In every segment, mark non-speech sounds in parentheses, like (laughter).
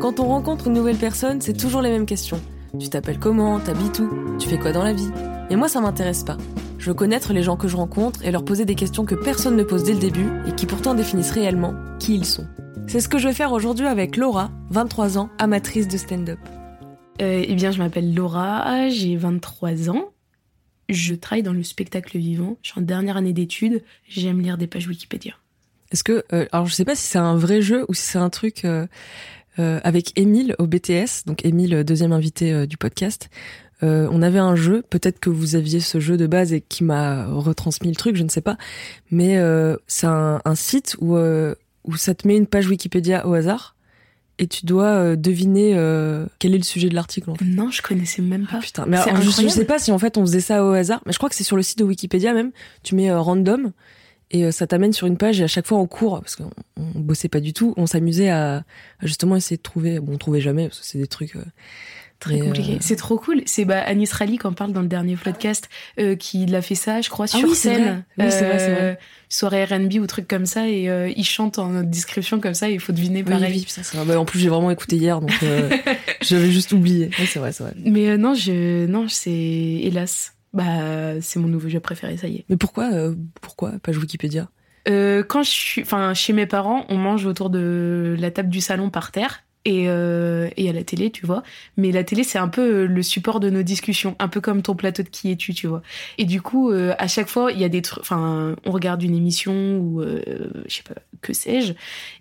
Quand on rencontre une nouvelle personne, c'est toujours les mêmes questions. Tu t'appelles comment? T'habites où? Tu fais quoi dans la vie? Et moi, ça m'intéresse pas. Je veux connaître les gens que je rencontre et leur poser des questions que personne ne pose dès le début et qui pourtant définissent réellement qui ils sont. C'est ce que je vais faire aujourd'hui avec Laura, 23 ans, amatrice de stand-up. Euh, eh bien, je m'appelle Laura, j'ai 23 ans. Je travaille dans le spectacle vivant. Je suis en dernière année d'études. J'aime lire des pages Wikipédia. Est-ce que, euh, alors je sais pas si c'est un vrai jeu ou si c'est un truc euh, euh, avec Émile au BTS, donc Émile, deuxième invité euh, du podcast. Euh, on avait un jeu, peut-être que vous aviez ce jeu de base et qui m'a retransmis le truc, je ne sais pas, mais euh, c'est un, un site où euh, où ça te met une page Wikipédia au hasard et tu dois euh, deviner euh, quel est le sujet de l'article. En fait. Non, je connaissais même pas. Ah, putain, mais alors, je, je sais pas si en fait on faisait ça au hasard, mais je crois que c'est sur le site de Wikipédia même. Tu mets euh, random et euh, ça t'amène sur une page et à chaque fois en cours, parce qu'on on bossait pas du tout, on s'amusait à, à justement essayer de trouver. Bon, on trouvait jamais parce que c'est des trucs euh, Très très compliqué. euh, C'est trop cool. C'est bah, Anis Rally qui en parle dans le dernier podcast, euh, qui l'a fait ça, je crois, Ah sur oui, scène. vrai. Oui, c'est vrai, c'est vrai. Soirée R&B ou truc comme ça, et euh, il chante en description comme ça, et il faut deviner Oui, pareil. oui. Bah, en plus, j'ai vraiment écouté hier, donc euh, (laughs) j'avais juste oublié. Oui, c'est vrai, c'est vrai. Mais euh, non, je, non, c'est hélas. Bah, c'est mon nouveau jeu préféré, ça y est. Mais pourquoi, euh, pourquoi? Page Wikipédia Euh, quand je suis, enfin, chez mes parents, on mange autour de la table du salon par terre. Et, euh, et à la télé, tu vois. Mais la télé, c'est un peu euh, le support de nos discussions, un peu comme ton plateau de qui es-tu, tu vois. Et du coup, euh, à chaque fois, il y a des trucs. Enfin, on regarde une émission ou euh, je sais pas, que sais-je.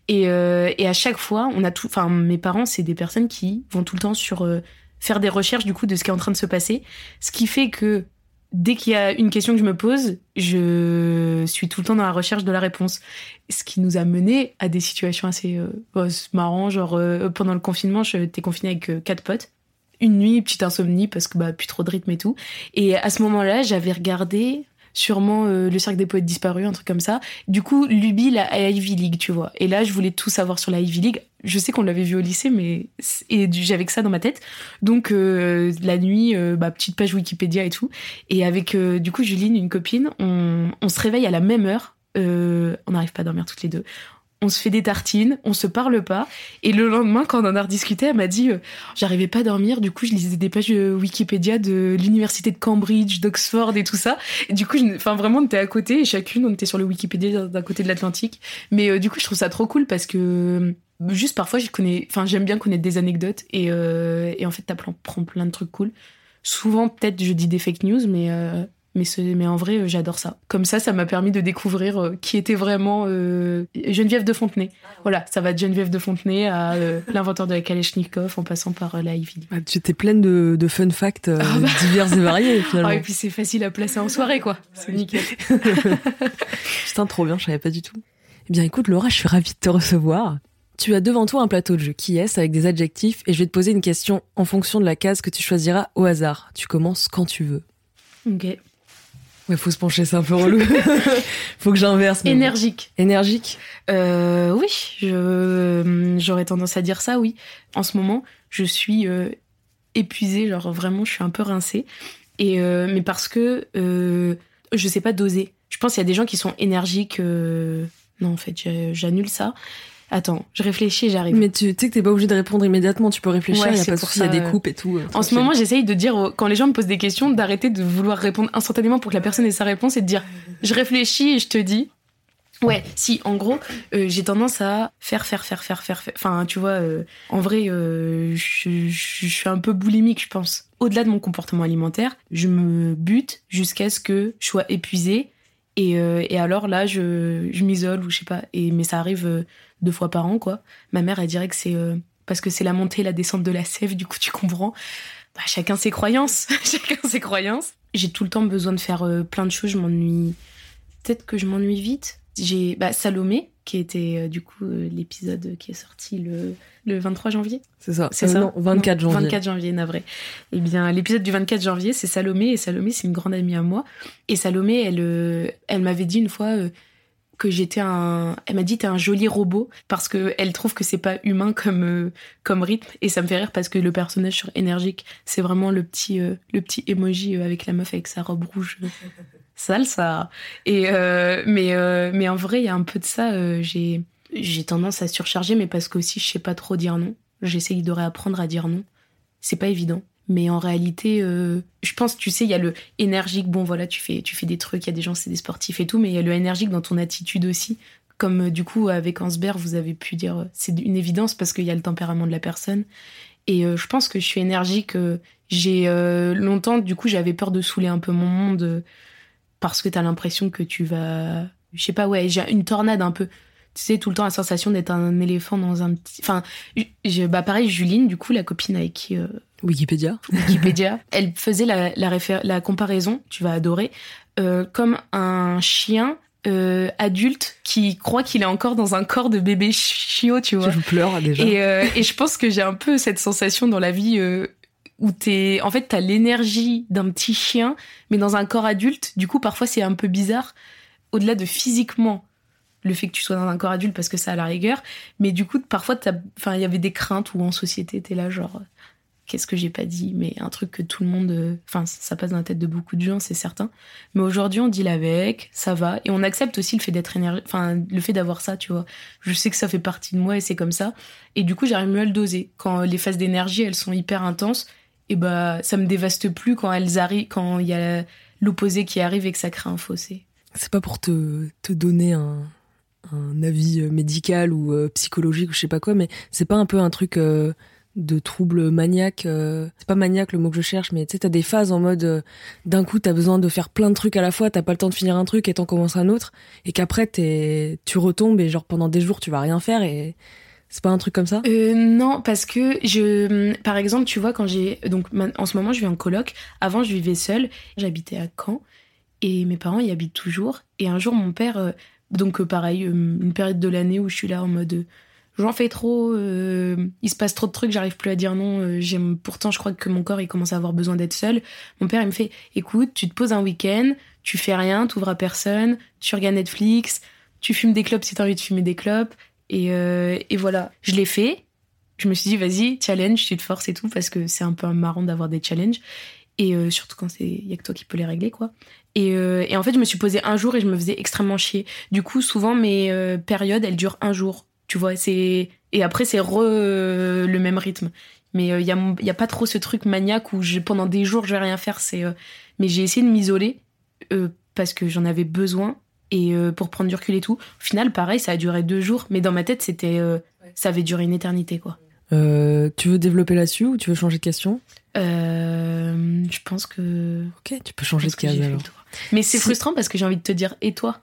Et, euh, et à chaque fois, on a tout. Enfin, mes parents, c'est des personnes qui vont tout le temps sur euh, faire des recherches du coup de ce qui est en train de se passer, ce qui fait que dès qu'il y a une question que je me pose, je suis tout le temps dans la recherche de la réponse. Ce qui nous a mené à des situations assez euh, bah, c'est marrant, genre euh, pendant le confinement, j'étais confinée avec euh, quatre potes. Une nuit, petite insomnie parce que bah plus trop de rythme et tout. Et à ce moment-là, j'avais regardé sûrement le cercle des poètes disparus, un truc comme ça. Du coup, Luby, la Ivy League, tu vois. Et là, je voulais tout savoir sur la Ivy League. Je sais qu'on l'avait vu au lycée, mais et j'avais que ça dans ma tête. Donc euh, la nuit, euh, bah, petite page Wikipédia et tout. Et avec euh, du coup Juline, une copine, on, on se réveille à la même heure. Euh, on n'arrive pas à dormir toutes les deux. On se fait des tartines, on se parle pas. Et le lendemain, quand on en a rediscuté, elle m'a dit euh, j'arrivais pas à dormir. Du coup, je lisais des pages euh, Wikipédia de l'université de Cambridge, d'Oxford et tout ça. Et du coup, enfin vraiment, on était à côté et chacune, on était sur le Wikipédia d'un côté de l'Atlantique. Mais du coup, je trouve ça trop cool parce que juste parfois, je connais, enfin j'aime bien connaître des anecdotes et, euh, et en fait, t'apprends plein de trucs cool. Souvent, peut-être, je dis des fake news, mais euh, mais, ce- mais en vrai, euh, j'adore ça. Comme ça, ça m'a permis de découvrir euh, qui était vraiment euh, Geneviève de Fontenay. Voilà, ça va de Geneviève de Fontenay à euh, (laughs) l'inventeur de la Kalachnikov en passant par euh, la Ivy. Ah, Tu étais pleine de, de fun facts euh, Ah bah. divers et variés, (laughs) finalement. Ah, et puis c'est facile à placer en soirée, quoi. C'est nickel. (laughs) Putain, trop bien, je savais pas du tout. Eh bien, écoute, Laura, je suis ravie de te recevoir. Tu as devant toi un plateau de jeu qui est avec des adjectifs et je vais te poser une question en fonction de la case que tu choisiras au hasard. Tu commences quand tu veux. Ok. Ouais, faut se pencher, c'est un peu relou. (laughs) faut que j'inverse. Énergique. Énergique? Euh, oui, je, j'aurais tendance à dire ça, oui. En ce moment, je suis euh, épuisée, genre vraiment, je suis un peu rincée. Et, euh, mais parce que euh, je sais pas doser. Je pense qu'il y a des gens qui sont énergiques. euh, Non, en fait, j'annule ça. Attends, je réfléchis j'arrive. Mais tu sais que t'es pas obligé de répondre immédiatement, tu peux réfléchir, Ouais, il y a pas de souci, il y a des coupes et tout. euh, En ce moment, j'essaye de dire, quand les gens me posent des questions, d'arrêter de vouloir répondre instantanément pour que la personne ait sa réponse et de dire, je réfléchis et je te dis. Ouais, si, en gros, euh, j'ai tendance à faire, faire, faire, faire, faire, faire. Enfin, tu vois, euh, en vrai, euh, je, je- je suis un peu boulimique, je pense. Au-delà de mon comportement alimentaire, je me bute jusqu'à ce que je sois épuisée. Et, euh, et alors là, je, je m'isole ou je sais pas. Et, mais ça arrive euh, deux fois par an, quoi. Ma mère, elle dirait que c'est euh, parce que c'est la montée et la descente de la sève, du coup, tu comprends. Bah, chacun ses croyances. (laughs) chacun ses croyances. J'ai tout le temps besoin de faire euh, plein de choses. Je m'ennuie. Peut-être que je m'ennuie vite. J'ai bah, Salomé, qui était euh, du coup euh, l'épisode qui est sorti le, le 23 janvier. C'est ça. C'est Euh, ça Non, 24 Non, janvier. 24 janvier, navré. Eh bien, l'épisode du 24 janvier, c'est Salomé. Et Salomé, c'est une grande amie à moi. Et Salomé, elle, euh, elle m'avait dit une fois euh, que j'étais un. Elle m'a dit t'es un joli robot parce que elle trouve que c'est pas humain comme euh, comme rythme. Et ça me fait rire parce que le personnage sur énergique, c'est vraiment le petit euh, le petit emoji euh, avec la meuf avec sa robe rouge. (laughs) Sale ça. Et euh, mais euh, mais en vrai, il y a un peu de ça. euh, j'ai j'ai tendance à surcharger, mais parce que aussi je sais pas trop dire non. J'essaye de réapprendre à dire non. C'est pas évident. Mais en réalité, je pense, tu sais, il y a le énergique. Bon, voilà, tu fais, tu fais des trucs. Il y a des gens, c'est des sportifs et tout, mais il y a le énergique dans ton attitude aussi. Comme du coup avec Ansberg, vous avez pu dire, c'est une évidence parce qu'il y a le tempérament de la personne. Et je pense que je suis énergique. j'ai longtemps, du coup, j'avais peur de saouler un peu mon monde parce que t'as l'impression que tu vas, je sais pas, ouais, j'ai une tornade un peu tu sais, tout le temps la sensation d'être un éléphant dans un petit. Enfin, je, bah pareil, Juline, du coup, la copine avec qui. Euh, Wikipédia. Wikipédia. (laughs) elle faisait la, la, la comparaison, tu vas adorer, euh, comme un chien euh, adulte qui croit qu'il est encore dans un corps de bébé chiot, tu vois. Je pleure déjà. Et, euh, et je pense que j'ai un peu cette sensation dans la vie euh, où t'es, en fait, t'as l'énergie d'un petit chien, mais dans un corps adulte. Du coup, parfois, c'est un peu bizarre. Au-delà de physiquement le fait que tu sois dans un corps adulte parce que ça a la rigueur. Mais du coup, parfois, enfin, il y avait des craintes où en société, t'es là genre, qu'est-ce que j'ai pas dit? Mais un truc que tout le monde, euh, enfin, ça passe dans la tête de beaucoup de gens, c'est certain. Mais aujourd'hui, on deal avec, ça va, et on accepte aussi le fait d'être énergie, enfin, le fait d'avoir ça, tu vois. Je sais que ça fait partie de moi et c'est comme ça. Et du coup, j'arrive mieux à le doser. Quand les phases d'énergie, elles sont hyper intenses, et bah, ça me dévaste plus quand elles arrivent, quand il y a l'opposé qui arrive et que ça crée un fossé. C'est pas pour te, te donner un, un avis euh, médical ou euh, psychologique ou je sais pas quoi, mais c'est pas un peu un truc euh, de trouble maniaque. c'est pas maniaque le mot que je cherche, mais tu sais, t'as des phases en mode d'un coup t'as besoin de faire plein de trucs à la fois, t'as pas le temps de finir un truc et t'en commences un autre, et qu'après tu retombes et genre pendant des jours tu vas rien faire et c'est pas un truc comme ça? Non, parce que je, par exemple, tu vois, quand j'ai donc en ce moment je vis en coloc. Avant je vivais seule, j'habitais à Caen et mes parents y habitent toujours. Et un jour mon père donc euh, pareil, euh, une période de l'année où je suis là en mode euh, j'en fais trop, il se passe trop de trucs, j'arrive plus à dire non. j'aime pourtant je crois que mon corps il commence à avoir besoin d'être seul. Mon père il me fait écoute, tu te poses un week-end, tu fais rien, t'ouvres à personne, tu regardes Netflix, tu fumes des clopes si t'as envie de fumer des clopes et, et voilà. Je l'ai fait. Je me suis dit vas-y challenge, tu te forces et tout parce que c'est un peu marrant d'avoir des challenges. Et euh, surtout quand c'est y a que toi qui peux les régler quoi. Et, euh, et, en fait je me suis posée un jour et je me faisais extrêmement chier. Du coup souvent mes euh, périodes elles durent un jour. Tu vois c'est et après c'est re le même rythme. Mais il y a a pas trop ce truc maniaque où pendant des jours je vais rien faire. Mais j'ai essayé de m'isoler parce que j'en avais besoin et pour prendre du recul et tout au final pareil ça a duré deux jours mais dans ma tête c'était ça avait duré une éternité quoi tu veux développer là-dessus ou tu veux changer de question? Euh, je pense que. Ok, tu peux changer de case alors. Mais c'est frustrant parce que j'ai envie de te dire et toi?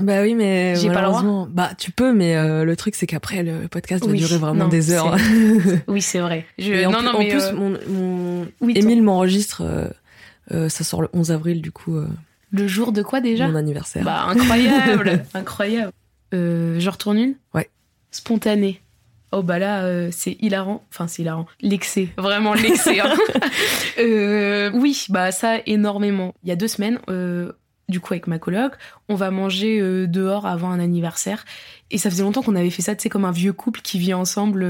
Bah oui, mais j'ai pas le droit. Bah tu peux, mais euh, le truc c'est qu'après le podcast va durer vraiment des heures. (laughs) oui, c'est vrai. Je... non, en, non, mais plus, euh, mon, mon... Émile m'enregistre. ça sort le 11 avril, du coup. Le jour de quoi déjà Mon anniversaire. Bah incroyable, (laughs) incroyable. je retourne une Ouais. Spontané. Oh bah là, euh, c'est hilarant. Enfin, c'est hilarant. L'excès, vraiment l'excès. Hein. (laughs) euh, oui, bah ça énormément. Il y a deux semaines, euh, du coup avec ma coloc, on va manger euh, dehors avant un anniversaire. Et ça faisait longtemps qu'on avait fait ça, tu sais, comme un vieux couple qui vit ensemble.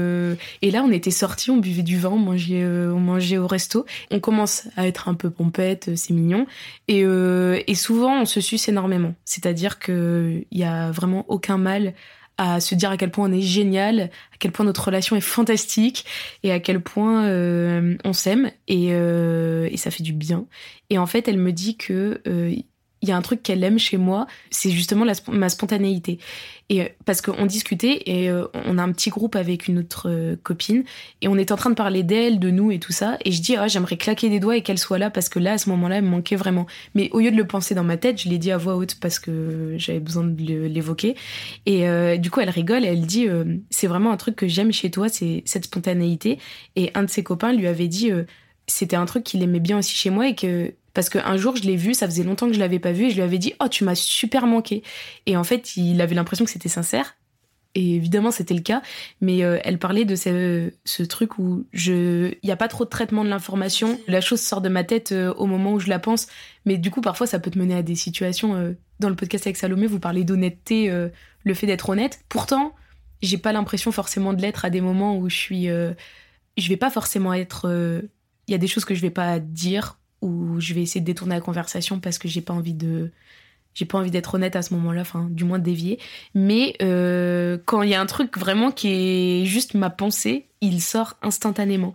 et là, on était sortis, on buvait du vin, on mangeait, on mangeait au resto. On commence à être un peu pompette, c'est mignon. Et, et souvent, on se suce énormément. C'est-à-dire qu'il y a vraiment aucun mal à se dire à quel point on est génial, à quel point notre relation est fantastique et à quel point euh, on s'aime et, euh, et, ça fait du bien. Et en fait, elle me dit que euh, il y a un truc qu'elle aime chez moi, c'est justement ma spontanéité. Et euh, parce qu'on discutait et euh, on a un petit groupe avec une autre euh, copine et on est en train de parler d'elle, de nous et tout ça. Et je dis ah j'aimerais claquer des doigts et qu'elle soit là parce que là à ce moment-là elle me manquait vraiment. Mais au lieu de le penser dans ma tête, je l'ai dit à voix haute parce que j'avais besoin de l'évoquer. Et du coup elle rigole et elle dit c'est vraiment un truc que j'aime chez toi, c'est cette spontanéité. Et un de ses copains lui avait dit c'était un truc qu'il aimait bien aussi chez moi et que parce qu'un jour, je l'ai vu, ça faisait longtemps que je l'avais pas vu, et je lui avais dit Oh, tu m'as super manqué. Et en fait, il avait l'impression que c'était sincère. Et évidemment, c'était le cas. Mais euh, elle parlait de ce, ce truc où je, il n'y a pas trop de traitement de l'information. La chose sort de ma tête euh, au moment où je la pense. Mais du coup, parfois, ça peut te mener à des situations. Euh, dans le podcast avec Salomé, vous parlez d'honnêteté, le fait d'être honnête. Pourtant, j'ai pas l'impression forcément de l'être à des moments où je suis. je vais pas forcément être. Il y a des choses que je vais pas dire où je vais essayer de détourner la conversation parce que j'ai pas envie de j'ai pas envie d'être honnête à ce moment-là, enfin, du moins dévié. Mais euh, quand il y a un truc vraiment qui est juste ma pensée, il sort instantanément.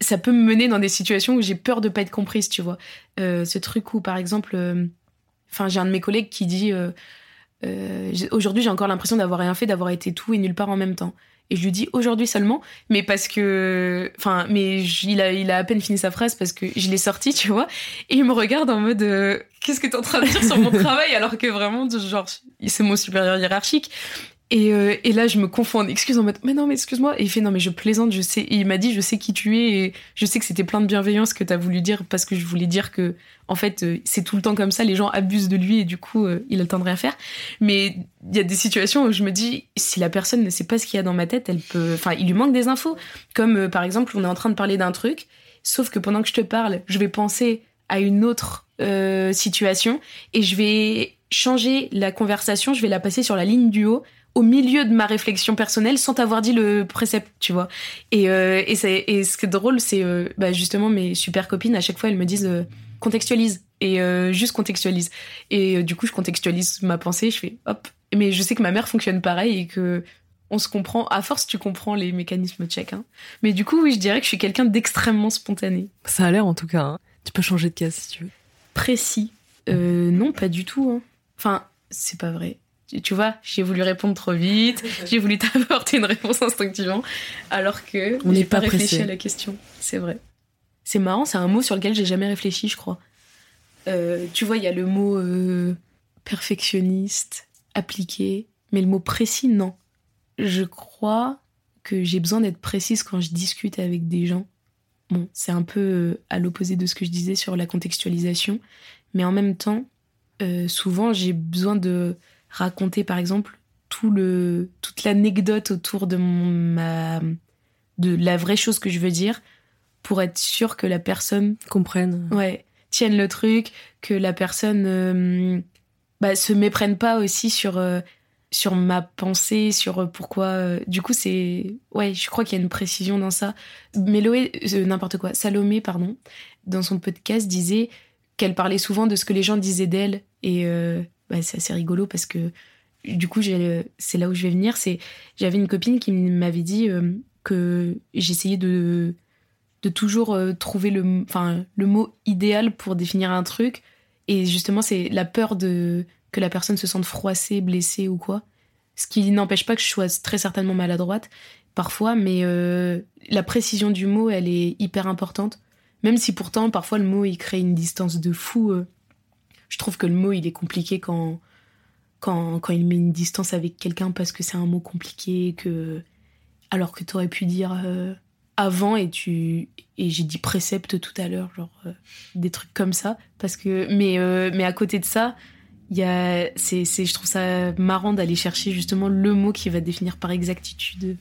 Ça peut me mener dans des situations où j'ai peur de pas être comprise, tu vois. Euh, ce truc où, par exemple, euh, enfin, j'ai un de mes collègues qui dit aujourd'hui, j'ai encore l'impression d'avoir rien fait, d'avoir été tout et nulle part en même temps. Et je lui dis aujourd'hui seulement, mais parce que, enfin, mais il a, il a à peine fini sa phrase parce que je l'ai sorti, tu vois. Et il me regarde en mode, euh, qu'est-ce que t'es en train de dire sur mon (laughs) travail? Alors que vraiment, genre, c'est mon supérieur hiérarchique. Et, euh, et, là, je me confonds en excuses en mode, mais non, mais excuse-moi. Et il fait, non, mais je plaisante, je sais. Et il m'a dit, je sais qui tu es et je sais que c'était plein de bienveillance que t'as voulu dire parce que je voulais dire que, en fait, euh, c'est tout le temps comme ça, les gens abusent de lui et du coup, euh, il a le temps de rien faire. Mais il y a des situations où je me dis, si la personne ne sait pas ce qu'il y a dans ma tête, elle peut, enfin, il lui manque des infos. Comme, par exemple, on est en train de parler d'un truc, sauf que pendant que je te parle, je vais penser à une autre situation et je vais changer la conversation, je vais la passer sur la ligne du haut au milieu de ma réflexion personnelle sans t'avoir dit le précepte, tu vois. Et, euh, et, et ce qui est drôle, c'est euh, bah, justement mes super copines, à chaque fois, elles me disent euh, contextualise et euh, juste contextualise. Et du coup, je contextualise ma pensée, je fais hop. Mais je sais que ma mère fonctionne pareil et que on se comprend. À force, tu comprends les mécanismes de Hein. Mais du coup, oui, je dirais que je suis quelqu'un d'extrêmement spontané. Ça a l'air en tout cas. Hein. Tu peux changer de case si tu veux. Précis. non, pas du tout. Hein. Enfin, c'est pas vrai tu vois, j'ai voulu répondre trop vite, j'ai voulu (laughs) t'apporter une réponse instinctivement, alors que on n'est pas, réfléchi à la question. C'est vrai. C'est marrant, c'est un mot sur lequel j'ai jamais réfléchi, je crois. Euh, tu vois, il y a le mot euh, perfectionniste, appliqué, mais le mot précis, non. Je crois que j'ai besoin d'être précise quand je discute avec des gens. Bon, c'est un peu euh, à l'opposé de ce que je disais sur la contextualisation, mais en même temps, souvent j'ai besoin de raconter par exemple tout le toute l'anecdote autour de ma de la vraie chose que je veux dire pour être sûr que la personne comprenne. Ouais tienne le truc que la personne euh, bah, se méprenne pas aussi sur euh, sur ma pensée sur euh, pourquoi du coup c'est ouais je crois qu'il y a une précision dans ça. Méloé n'importe quoi Salomé pardon dans son podcast disait qu'elle parlait souvent de ce que les gens disaient d'elle et bah, c'est assez rigolo parce que du coup, c'est là où je vais venir. C'est j'avais une copine qui m'avait dit euh, que j'essayais de de toujours euh, trouver le enfin le mot idéal pour définir un truc et justement c'est la peur de que la personne se sente froissée, blessée ou quoi. Ce qui n'empêche pas que je sois très certainement maladroite parfois, mais euh, la précision du mot, elle est hyper importante. Même si pourtant parfois le mot il crée une distance de fou je trouve que le mot, il est compliqué quand, quand, quand il met une distance avec quelqu'un parce que c'est un mot compliqué, que alors que tu aurais pu dire euh, avant et tu et j'ai dit précepte tout à l'heure, genre euh, des trucs comme ça. Parce que mais euh, mais à côté de ça, il c'est je trouve ça marrant d'aller chercher justement le mot qui va définir par exactitude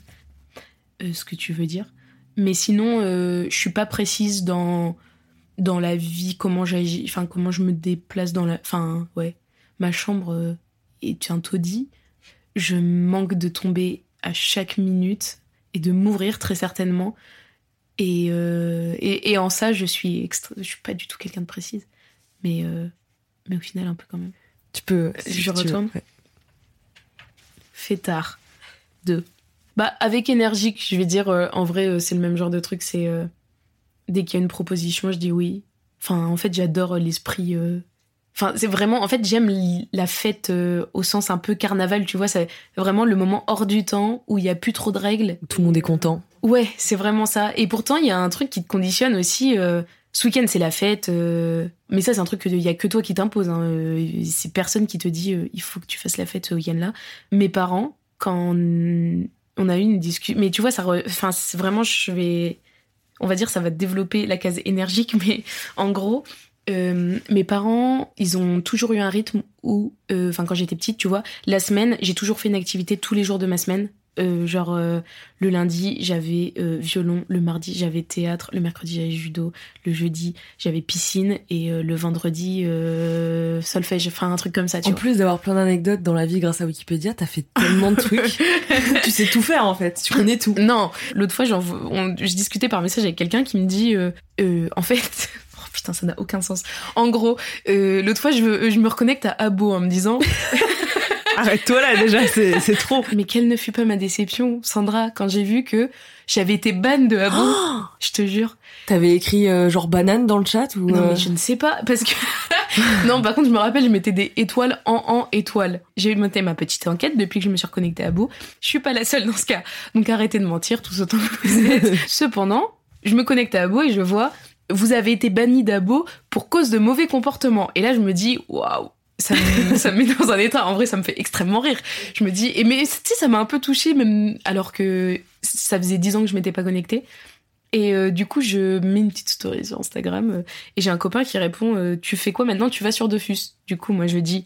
ce que tu veux dire. Mais sinon, je suis pas précise dans dans la vie, comment j'agis, enfin comment je me déplace dans la, enfin ouais, ma chambre euh, est un taudis. Je manque de tomber à chaque minute et de mourir très certainement. Et, euh, et, en ça, je suis je suis pas du tout quelqu'un de précise, mais euh, mais au final un peu quand même. Tu peux. je retourne. Fait tard. Deux. Bah avec énergique, je vais dire. en vrai, c'est le même genre de truc. C'est dès qu'il y a une proposition, je dis oui. Enfin, en fait, j'adore l'esprit. Euh, enfin, c'est vraiment. En fait, j'aime la fête euh, au sens un peu carnaval, tu vois. C'est vraiment le moment hors du temps où il y a plus trop de règles. Tout le monde est content. Ouais, c'est vraiment ça. Et pourtant, il y a un truc qui te conditionne aussi. Euh, ce week-end, c'est la fête. mais ça, c'est un truc qu'il y a que toi qui t'impose. Hein. c'est personne qui te dit il faut que tu fasses la fête ce week-end-là. Mes parents, quand on a eu une discussion. Mais tu vois, ça. Enfin, vraiment, je vais on va dire ça va développer la case énergique, (laughs) mais en gros, euh, mes parents, ils ont toujours eu un rythme où, euh, enfin quand j'étais petite, tu vois, la semaine, j'ai toujours fait une activité tous les jours de ma semaine. Euh, genre euh, le lundi j'avais euh, violon, le mardi j'avais théâtre, le mercredi j'avais judo, le jeudi j'avais piscine et le vendredi solfège, enfin un truc comme ça. Tu en plus d'avoir plein d'anecdotes dans la vie grâce à Wikipédia, t'as fait tellement de trucs, (laughs) tu sais tout faire en fait, tu connais tout. Non, l'autre fois je discutais par message avec quelqu'un qui me dit en fait (laughs) putain, ça n'a aucun sens. En gros, euh, l'autre fois, je, je me reconnecte à Abo en me disant. (laughs) Arrête-toi là déjà, c'est trop. Mais quelle ne fut pas ma déception, Sandra, quand j'ai vu que j'avais été ban de Abo. je te jure. T'avais écrit euh, genre banane dans le chat ou Non euh, mais je ne sais pas parce que (laughs) non par contre je me rappelle je mettais des étoiles en en étoiles. J'ai monté ma petite enquête depuis que je me suis reconnectée à Abo. Je suis pas la seule dans ce cas. Donc arrêtez de mentir tous autant que vous êtes. (laughs) Cependant, je me connecte à Abo et je vois vous avez été banni d'Abo pour cause de mauvais comportement. Et là je me dis waouh ça me, (laughs) ça me met dans un état. En vrai, ça me fait extrêmement rire. Je me dis, et mais tu sais, ça m'a un peu touchée, même alors que ça faisait dix ans que je m'étais pas connectée. Et euh, du coup, je mets une petite story sur Instagram euh, et j'ai un copain qui répond euh, Tu fais quoi maintenant? Tu vas sur Dofus. Du coup, moi, je dis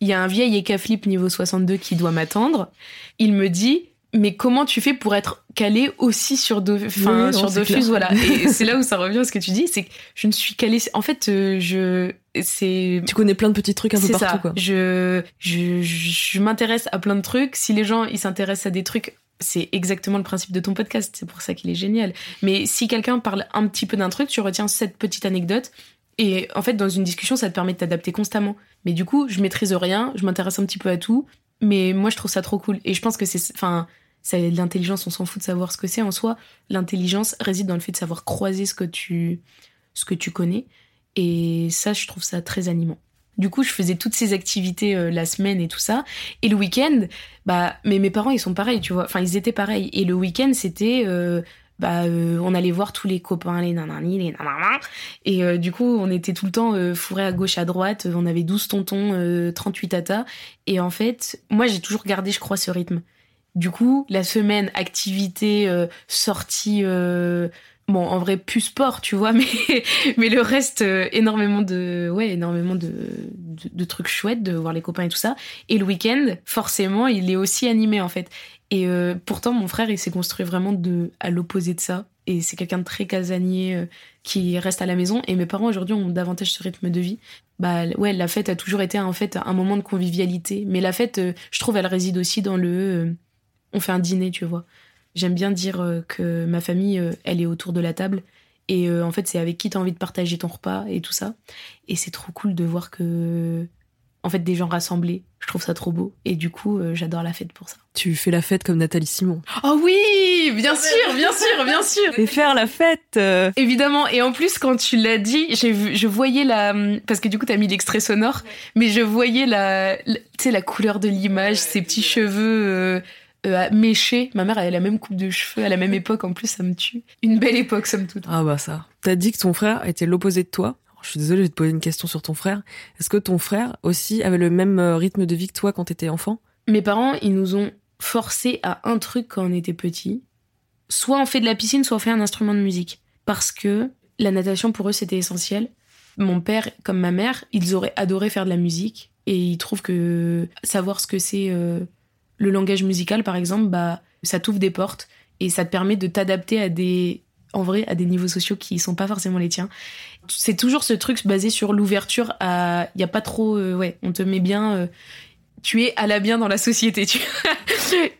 Il y a un vieil Eka Flip niveau 62 qui doit m'attendre. Il me dit mais comment tu fais pour être calé aussi sur, Do enfin, Oui, non, sur Dofus clair. voilà et (laughs) c'est là où ça revient à ce que tu dis c'est que je ne suis calée en fait je c'est tu connais plein de petits trucs un peu partout ça. quoi. Je, je, je m'intéresse à plein de trucs. Si les gens ils s'intéressent à des trucs, c'est exactement le principe de ton podcast. C'est pour ça qu'il est génial. Mais si quelqu'un parle un petit peu d'un truc, tu retiens cette petite anecdote. Et en fait, dans une discussion, ça te permet de t'adapter constamment. Mais du coup, je maîtrise rien, je m'intéresse un petit peu à tout. Mais moi, je trouve ça trop cool. Et je pense que c'est, enfin, l'intelligence, on s'en fout de savoir ce que c'est en soi. L'intelligence réside dans le fait de savoir croiser ce que tu, ce que tu connais. Et ça, je trouve ça très animant. Du coup, je faisais toutes ces activités euh, la semaine et tout ça. Et le week-end, bah, mais mes parents, ils sont pareils, tu vois. Enfin, ils étaient pareils. Et le week-end, c'était, euh, bah, euh, on allait voir tous les copains, les nanani, les nanana. Et du coup, on était tout le temps fourrés à gauche, à droite. On avait 12 tontons, euh, 38 tatas. Et en fait, moi, j'ai toujours gardé, je crois, ce rythme. Du coup, la semaine, activité, sortie, bon, en vrai, plus sport, tu vois, (laughs) mais, mais le reste, euh, énormément de, ouais, énormément de, de, trucs chouettes, de voir les copains et tout ça. Et le week-end, forcément, il est aussi animé, en fait. Et euh, pourtant, mon frère, il s'est construit vraiment de, à l'opposé de ça. Et c'est quelqu'un de très casanier euh, qui reste à la maison. Et mes parents, aujourd'hui, ont davantage ce rythme de vie. Bah, ouais, la fête a toujours été, en fait, un moment de convivialité. Mais la fête, je trouve, elle réside aussi dans le, on fait un dîner, tu vois. J'aime bien dire euh, que ma famille, euh, elle est autour de la table. Et euh, en fait, c'est avec qui t'as envie de partager ton repas et tout ça. Et c'est trop cool de voir que, en fait, des gens rassemblés. Je trouve ça trop beau. Et du coup, euh, j'adore la fête pour ça. Tu fais la fête comme Nathalie Simon. Oh oui, bien sûr, bien sûr, bien sûr. Et faire la fête euh, Évidemment. Et en plus, quand tu l'as dit, j'ai vu, je voyais la, parce que du coup, t'as mis l'extrait sonore, mais je voyais la, la- tu sais, la couleur de l'image, ses petits cheveux. euh, euh, méchés. Ma mère elle a la même coupe de cheveux à la même époque en plus ça me tue. Une belle époque somme toute. Ah bah ça. T'as dit que ton frère était l'opposé de toi. Alors, je suis désolée, je vais te poser une question sur ton frère. Est-ce que ton frère aussi avait le même euh, rythme de vie que toi quand t'étais enfant? Mes parents ils nous ont forcé à un truc quand on était petit. Soit on fait de la piscine, soit on fait un instrument de musique. Parce que la natation pour eux c'était essentiel. Mon père comme ma mère ils auraient adoré faire de la musique et ils trouvent que savoir ce que c'est euh, le langage musical par exemple bah ça t'ouvre des portes et ça te permet de t'adapter à des en vrai à des niveaux sociaux qui sont pas forcément les tiens. C'est toujours ce truc basé sur l'ouverture à il y a pas trop euh, ouais on te met bien euh, tu es à la bien dans la société tu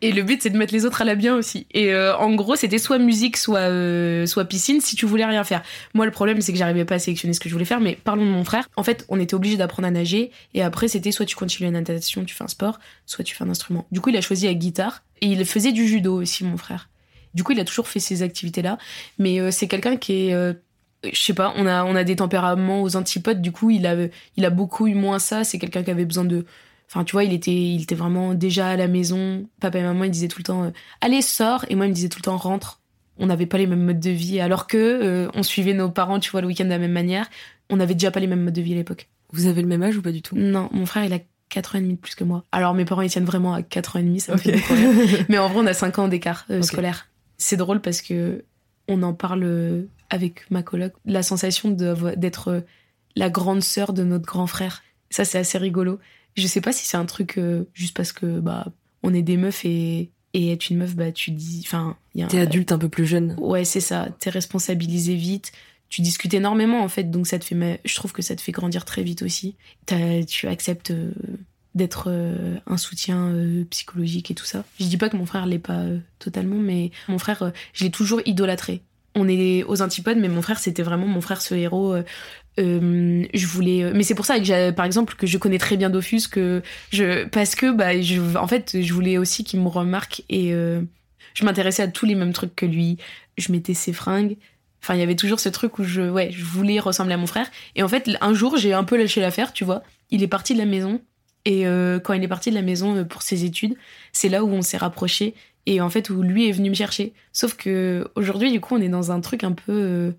et le but c'est de mettre les autres à la bien aussi. Et euh, en gros c'était soit musique soit euh, soit piscine si tu voulais rien faire. Moi le problème c'est que j'arrivais pas à sélectionner ce que je voulais faire mais parlons de mon frère. En fait on était obligé d'apprendre à nager et après c'était soit tu continues la natation tu fais un sport soit tu fais un instrument. Du coup il a choisi la guitare et il faisait du judo aussi mon frère. Du coup il a toujours fait ces activités là mais euh, c'est quelqu'un qui est je sais pas, on a, on a des tempéraments aux antipodes, du coup, il a, il a beaucoup eu moins ça. C'est quelqu'un qui avait besoin de. Enfin, tu vois, il était, il était vraiment déjà à la maison. Papa et maman, ils disaient tout le temps euh, Allez, sors. Et moi, il me disait tout le temps Rentre. On n'avait pas les mêmes modes de vie. Alors que euh, on suivait nos parents, tu vois, le week-end de la même manière. On n'avait déjà pas les mêmes modes de vie à l'époque. Vous avez le même âge ou pas du tout? Non, mon frère, il a 4 ans et demi de plus que moi. Alors, mes parents, ils tiennent vraiment à 4 ans et demi, ça me Ok. fait beaucoup rire. (laughs) Mais en vrai, on a 5 ans d'écart euh, scolaire. C'est drôle parce que on en parle avec ma coloc. La sensation d'être la grande sœur de notre grand frère. Ça, c'est assez rigolo. Je sais pas si c'est un truc euh, juste parce que bah on est des meufs et, et être une meuf, bah tu dis. Enfin, T'es adulte un peu plus jeune. Ouais, c'est ça. T'es responsabilisé vite. Tu discutes énormément, en fait. Donc, ça te fait, ma- je trouve que ça te fait grandir très vite aussi. Tu acceptes euh, d'être euh, un soutien psychologique et tout ça. Je dis pas que mon frère l'est pas totalement, mais mon frère, je l'ai toujours idolâtré. On est aux antipodes, mais mon frère, c'était vraiment mon frère, ce héros. Euh, euh, je voulais, mais c'est pour ça que par exemple, que je connais très bien Dofus, que je, parce que, bah, je, en fait, je voulais aussi qu'il me remarque et je m'intéressais à tous les mêmes trucs que lui. Je mettais ses fringues. Enfin, il y avait toujours ce truc où je, ouais, je voulais ressembler à mon frère. Et en fait, un jour, j'ai un peu lâché l'affaire, tu vois. Il est parti de la maison. Et quand il est parti de la maison pour ses études, c'est là où on s'est rapprochés et en fait où lui est venu me chercher. Sauf que aujourd'hui, du coup, on est dans un truc un peu, euh,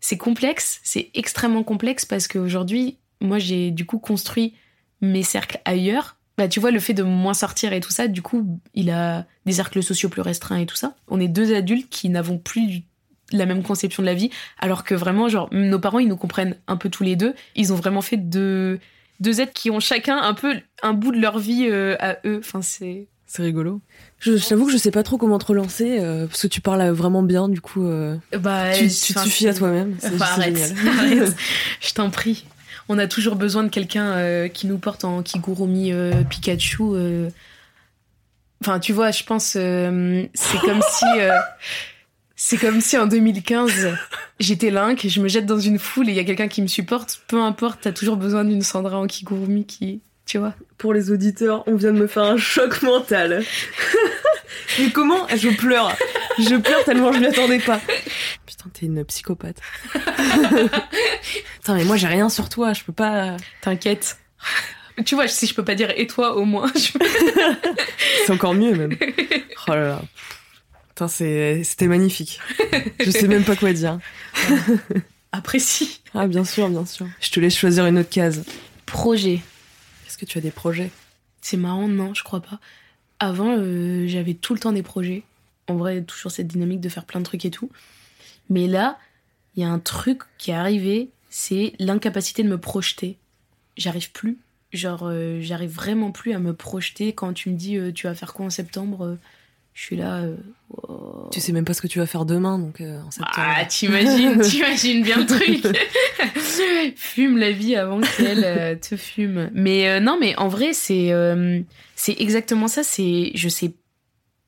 c'est complexe, c'est extrêmement complexe parce qu'aujourd'hui, moi, j'ai du coup construit mes cercles ailleurs. Bah, tu vois, le fait de moins sortir et tout ça, du coup, il a des cercles sociaux plus restreints et tout ça. On est deux adultes qui n'avons plus la même conception de la vie, alors que vraiment, genre, nos parents, ils nous comprennent un peu tous les deux. Ils ont vraiment fait deux, deux êtres qui ont chacun un peu un bout de leur vie euh, à eux. Enfin, c'est c'est rigolo. Je t'avoue que je sais pas trop comment te relancer euh, parce que tu parles vraiment bien, du coup. Euh, bah, tu, tu te suffis à toi-même. C'est génial. (laughs) (laughs) je t'en prie. On a toujours besoin de quelqu'un euh, qui nous porte en Kigurumi Pikachu. Enfin, tu vois, je pense c'est comme si c'est comme si en 2015 j'étais Link, je me jette dans une foule et il y a quelqu'un qui me supporte. Peu importe, t'as toujours besoin d'une Sandra en Kigurumi qui tu vois. Pour les auditeurs, on vient de me faire un choc mental. (laughs) mais comment Je pleure. Je pleure tellement je m'y attendais pas. Putain, t'es une psychopathe. (laughs) Putain, mais moi j'ai rien sur toi, je peux pas. T'inquiète. Tu vois, si je peux pas dire et toi au moins. (laughs) c'est encore mieux même. Oh là là. Putain, c'était magnifique. Je sais même pas quoi dire. Apprécie. Ah, bien sûr, bien sûr. Je te laisse choisir une autre case. Projet. Que tu as des projets C'est marrant, non, je crois pas. Avant, euh, j'avais tout le temps des projets. En vrai, toujours cette dynamique de faire plein de trucs et tout. Mais là, il y a un truc qui est arrivé, c'est l'incapacité de me projeter. J'arrive plus. Genre, euh, j'arrive vraiment plus à me projeter quand tu me dis euh, tu vas faire quoi en septembre je suis là. Euh, tu sais même pas ce que tu vas faire demain, donc euh, en septembre. Ah, t'imagines, (laughs) t'imagines bien le truc. (laughs) fume la vie avant qu'elle euh, te fume. Mais non, mais en vrai, c'est c'est exactement ça. C'est, je sais.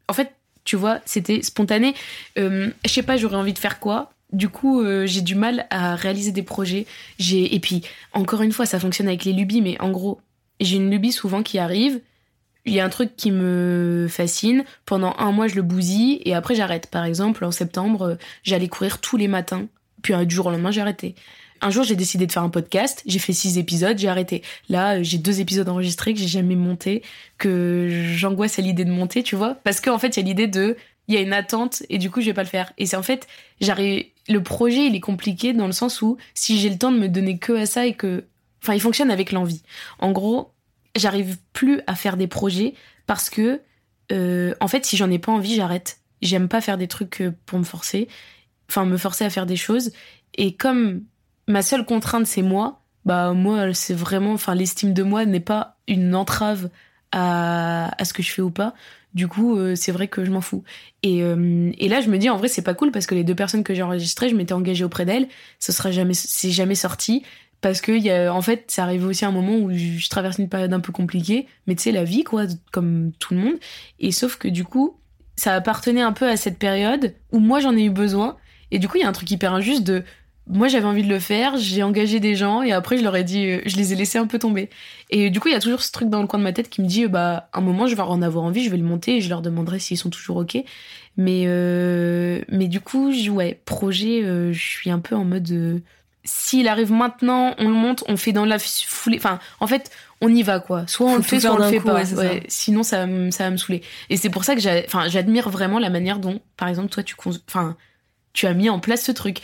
En fait, tu vois, c'était spontané. je sais pas, j'aurais envie de faire quoi. Du coup, j'ai du mal à réaliser des projets. J'ai et puis encore une fois, ça fonctionne avec les lubies, mais en gros, j'ai une lubie souvent qui arrive il y a un truc qui me fascine. Pendant un mois, je le bousille et après, j'arrête. Par exemple, en septembre, j'allais courir tous les matins. Puis un jour au lendemain, j'ai arrêté. Un jour, j'ai décidé de faire un podcast. J'ai fait six épisodes, j'ai arrêté. Là, j'ai deux épisodes enregistrés que j'ai jamais montés, que j'angoisse à l'idée de monter, tu vois. Parce qu'en fait, il y a l'idée de, il y a une attente et du coup, je vais pas le faire. Et c'est en fait, j'arrive, le projet, il est compliqué dans le sens où si j'ai le temps de me donner que à ça et que, enfin, il fonctionne avec l'envie. En gros, j'arrive plus à faire des projets parce que, euh, en fait, si j'en ai pas envie, j'arrête. J'aime pas faire des trucs euh, pour me forcer, enfin me forcer à faire des choses. Et comme ma seule contrainte c'est moi, bah moi c'est vraiment, enfin l'estime de moi n'est pas une entrave à, ce que je fais ou pas. Du coup, euh, c'est vrai que je m'en fous. Et, et là, je me dis, en vrai, c'est pas cool parce que les deux personnes que j'ai enregistrées, je m'étais engagée auprès d'elles. Ce sera jamais, c'est jamais sorti parce que y a, en fait ça arrive aussi un moment où je traverse une période un peu compliquée mais tu sais la vie quoi comme tout le monde. Et sauf que du coup ça appartenait un peu à cette période où moi j'en ai eu besoin. Et du coup il y a un truc hyper injuste de moi j'avais envie de le faire j'ai engagé des gens et après je leur ai dit euh, je les ai laissés un peu tomber. Et du coup il y a toujours ce truc dans le coin de ma tête qui me dit bah un moment je vais en avoir envie je vais le monter et je leur demanderai s'ils sont toujours ok. Mais euh, mais du coup ouais projet euh, je suis un peu en mode s'il arrive maintenant, on le monte, on fait dans la foulée. Enfin, en fait, on y va quoi. Soit on le fait, soit on le fait pas. Sinon, ça, ça va me saouler. Et c'est pour ça que j'admire vraiment la manière dont, par exemple, toi, tu, enfin, tu as mis en place ce truc.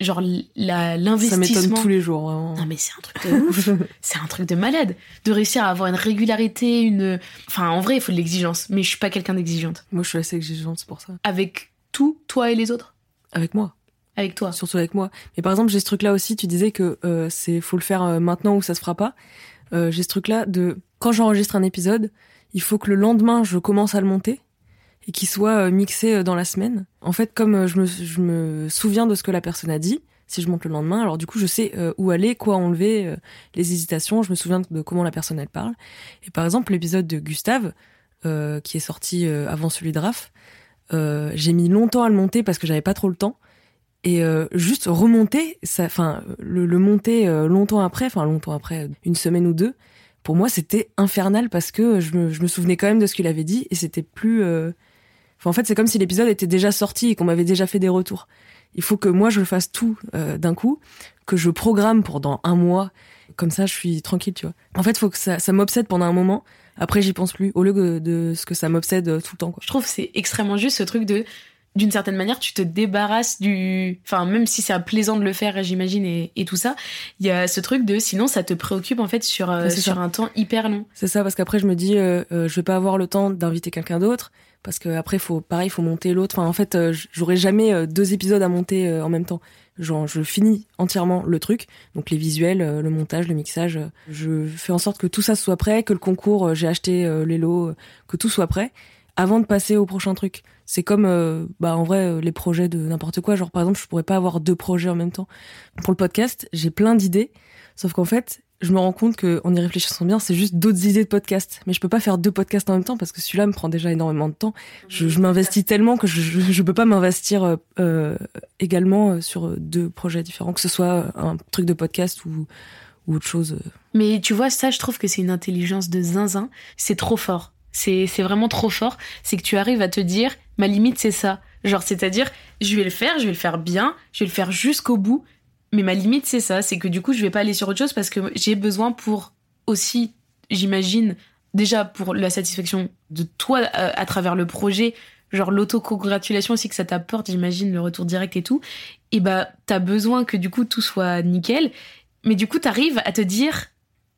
Genre l'investissement. Ça m'étonne tous les jours. Vraiment. Non mais c'est un truc de ouf. (laughs) c'est un truc de malade. De réussir à avoir une régularité, une. Enfin, en vrai, il faut de l'exigence. Mais je suis pas quelqu'un d'exigeante. Moi, je suis assez exigeante, c'est pour ça. Avec tout, toi et les autres? Avec moi. Avec toi. Surtout avec moi. Mais par exemple, j'ai ce truc-là aussi, tu disais que euh, c'est faut le faire euh, maintenant ou ça se fera pas. Euh, j'ai ce truc-là de quand j'enregistre un épisode, il faut que le lendemain je commence à le monter et qu'il soit euh, mixé dans la semaine. En fait, comme je me, je me souviens de ce que la personne a dit, si je monte le lendemain, alors du coup je sais où aller, quoi enlever, les hésitations, je me souviens de comment la personne elle parle. Et par exemple l'épisode de Gustave, qui est sorti avant celui de Raph, j'ai mis longtemps à le monter parce que j'avais pas trop le temps. Et euh, juste remonter ça enfin le, le monter euh, longtemps après enfin longtemps après une semaine ou deux pour moi c'était infernal parce que je me, je me souvenais quand même de ce qu'il avait dit et c'était plus euh, en fait c'est comme si l'épisode était déjà sorti et qu'on m'avait déjà fait des retours. Il faut que moi je le fasse tout d'un coup que je programme pendant un mois. Comme ça je suis tranquille tu vois. En fait faut que ça, ça m'obsède pendant un moment. Après j'y pense plus au lieu de, ce que ça m'obsède tout le temps quoi. je trouve c'est extrêmement juste ce truc de d'une certaine manière, tu te débarrasses du. Enfin, même si c'est plaisant de le faire, j'imagine, et, et, tout ça, il y a ce truc de. Sinon, ça te préoccupe en fait sur, euh, sur un temps hyper long. C'est ça, parce qu'après, je me dis, euh, euh, je vais pas avoir le temps d'inviter quelqu'un d'autre, parce que après, faut, pareil, faut monter l'autre. Enfin, en fait, euh, j'aurais jamais deux épisodes à monter en même temps. Genre, je finis entièrement le truc, donc les visuels, le montage, le mixage. Je fais en sorte que tout ça soit prêt, que le concours, j'ai acheté les lots, que tout soit prêt avant de passer au prochain truc. C'est comme, euh, bah en vrai, euh, les projets de n'importe quoi. Genre par exemple, je pourrais pas avoir deux projets en même temps. Pour le podcast, j'ai plein d'idées, sauf qu'en fait, je me rends compte que en y réfléchissant bien, c'est juste d'autres idées de podcast. Mais je peux pas faire deux podcasts en même temps parce que celui-là me prend déjà énormément de temps. Je, m'investis tellement que je, je, peux pas m'investir euh également sur deux projets différents, que ce soit un truc de podcast ou ou autre chose. Mais tu vois, ça, je trouve que c'est une intelligence de zinzin. C'est trop fort. C'est, vraiment trop fort. C'est que tu arrives à te dire, ma limite, c'est ça. Genre, c'est-à-dire, je vais le faire, je vais le faire bien, je vais le faire jusqu'au bout. Mais ma limite, c'est ça. C'est que du coup, je vais pas aller sur autre chose parce que j'ai besoin pour aussi, j'imagine, déjà pour la satisfaction de toi à, à travers le projet, genre l'autocongratulation aussi que ça t'apporte, j'imagine, le retour direct et tout. Et bah, t'as besoin que du coup tout soit nickel. Mais du coup, t'arrives à te dire,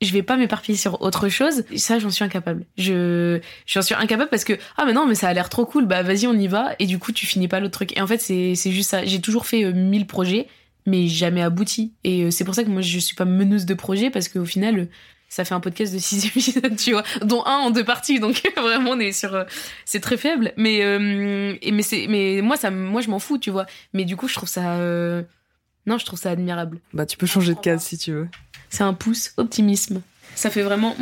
je vais pas m'éparpiller sur autre chose. Ça, j'en suis incapable. Je, j'en suis incapable parce que, ah, mais non, mais ça a l'air trop cool. Bah, vas-y, on y va. Et du coup, tu finis pas l'autre truc. Et en fait, c'est, c'est juste ça. J'ai toujours fait euh, 1000 projets, mais jamais abouti. Et euh, c'est pour ça que moi, je suis pas meneuse de projets parce qu'au final, euh, ça fait un podcast de 6 (laughs) épisodes, tu vois, dont un en deux parties. Donc, (laughs) vraiment, on est sur, euh, c'est très faible. Mais, euh, et, mais c'est, mais moi, ça, moi, je m'en fous, tu vois. Mais du coup, je trouve ça, euh, non, je trouve ça admirable. Bah, tu peux changer de case si tu veux. C'est un pouce optimisme. Ça fait vraiment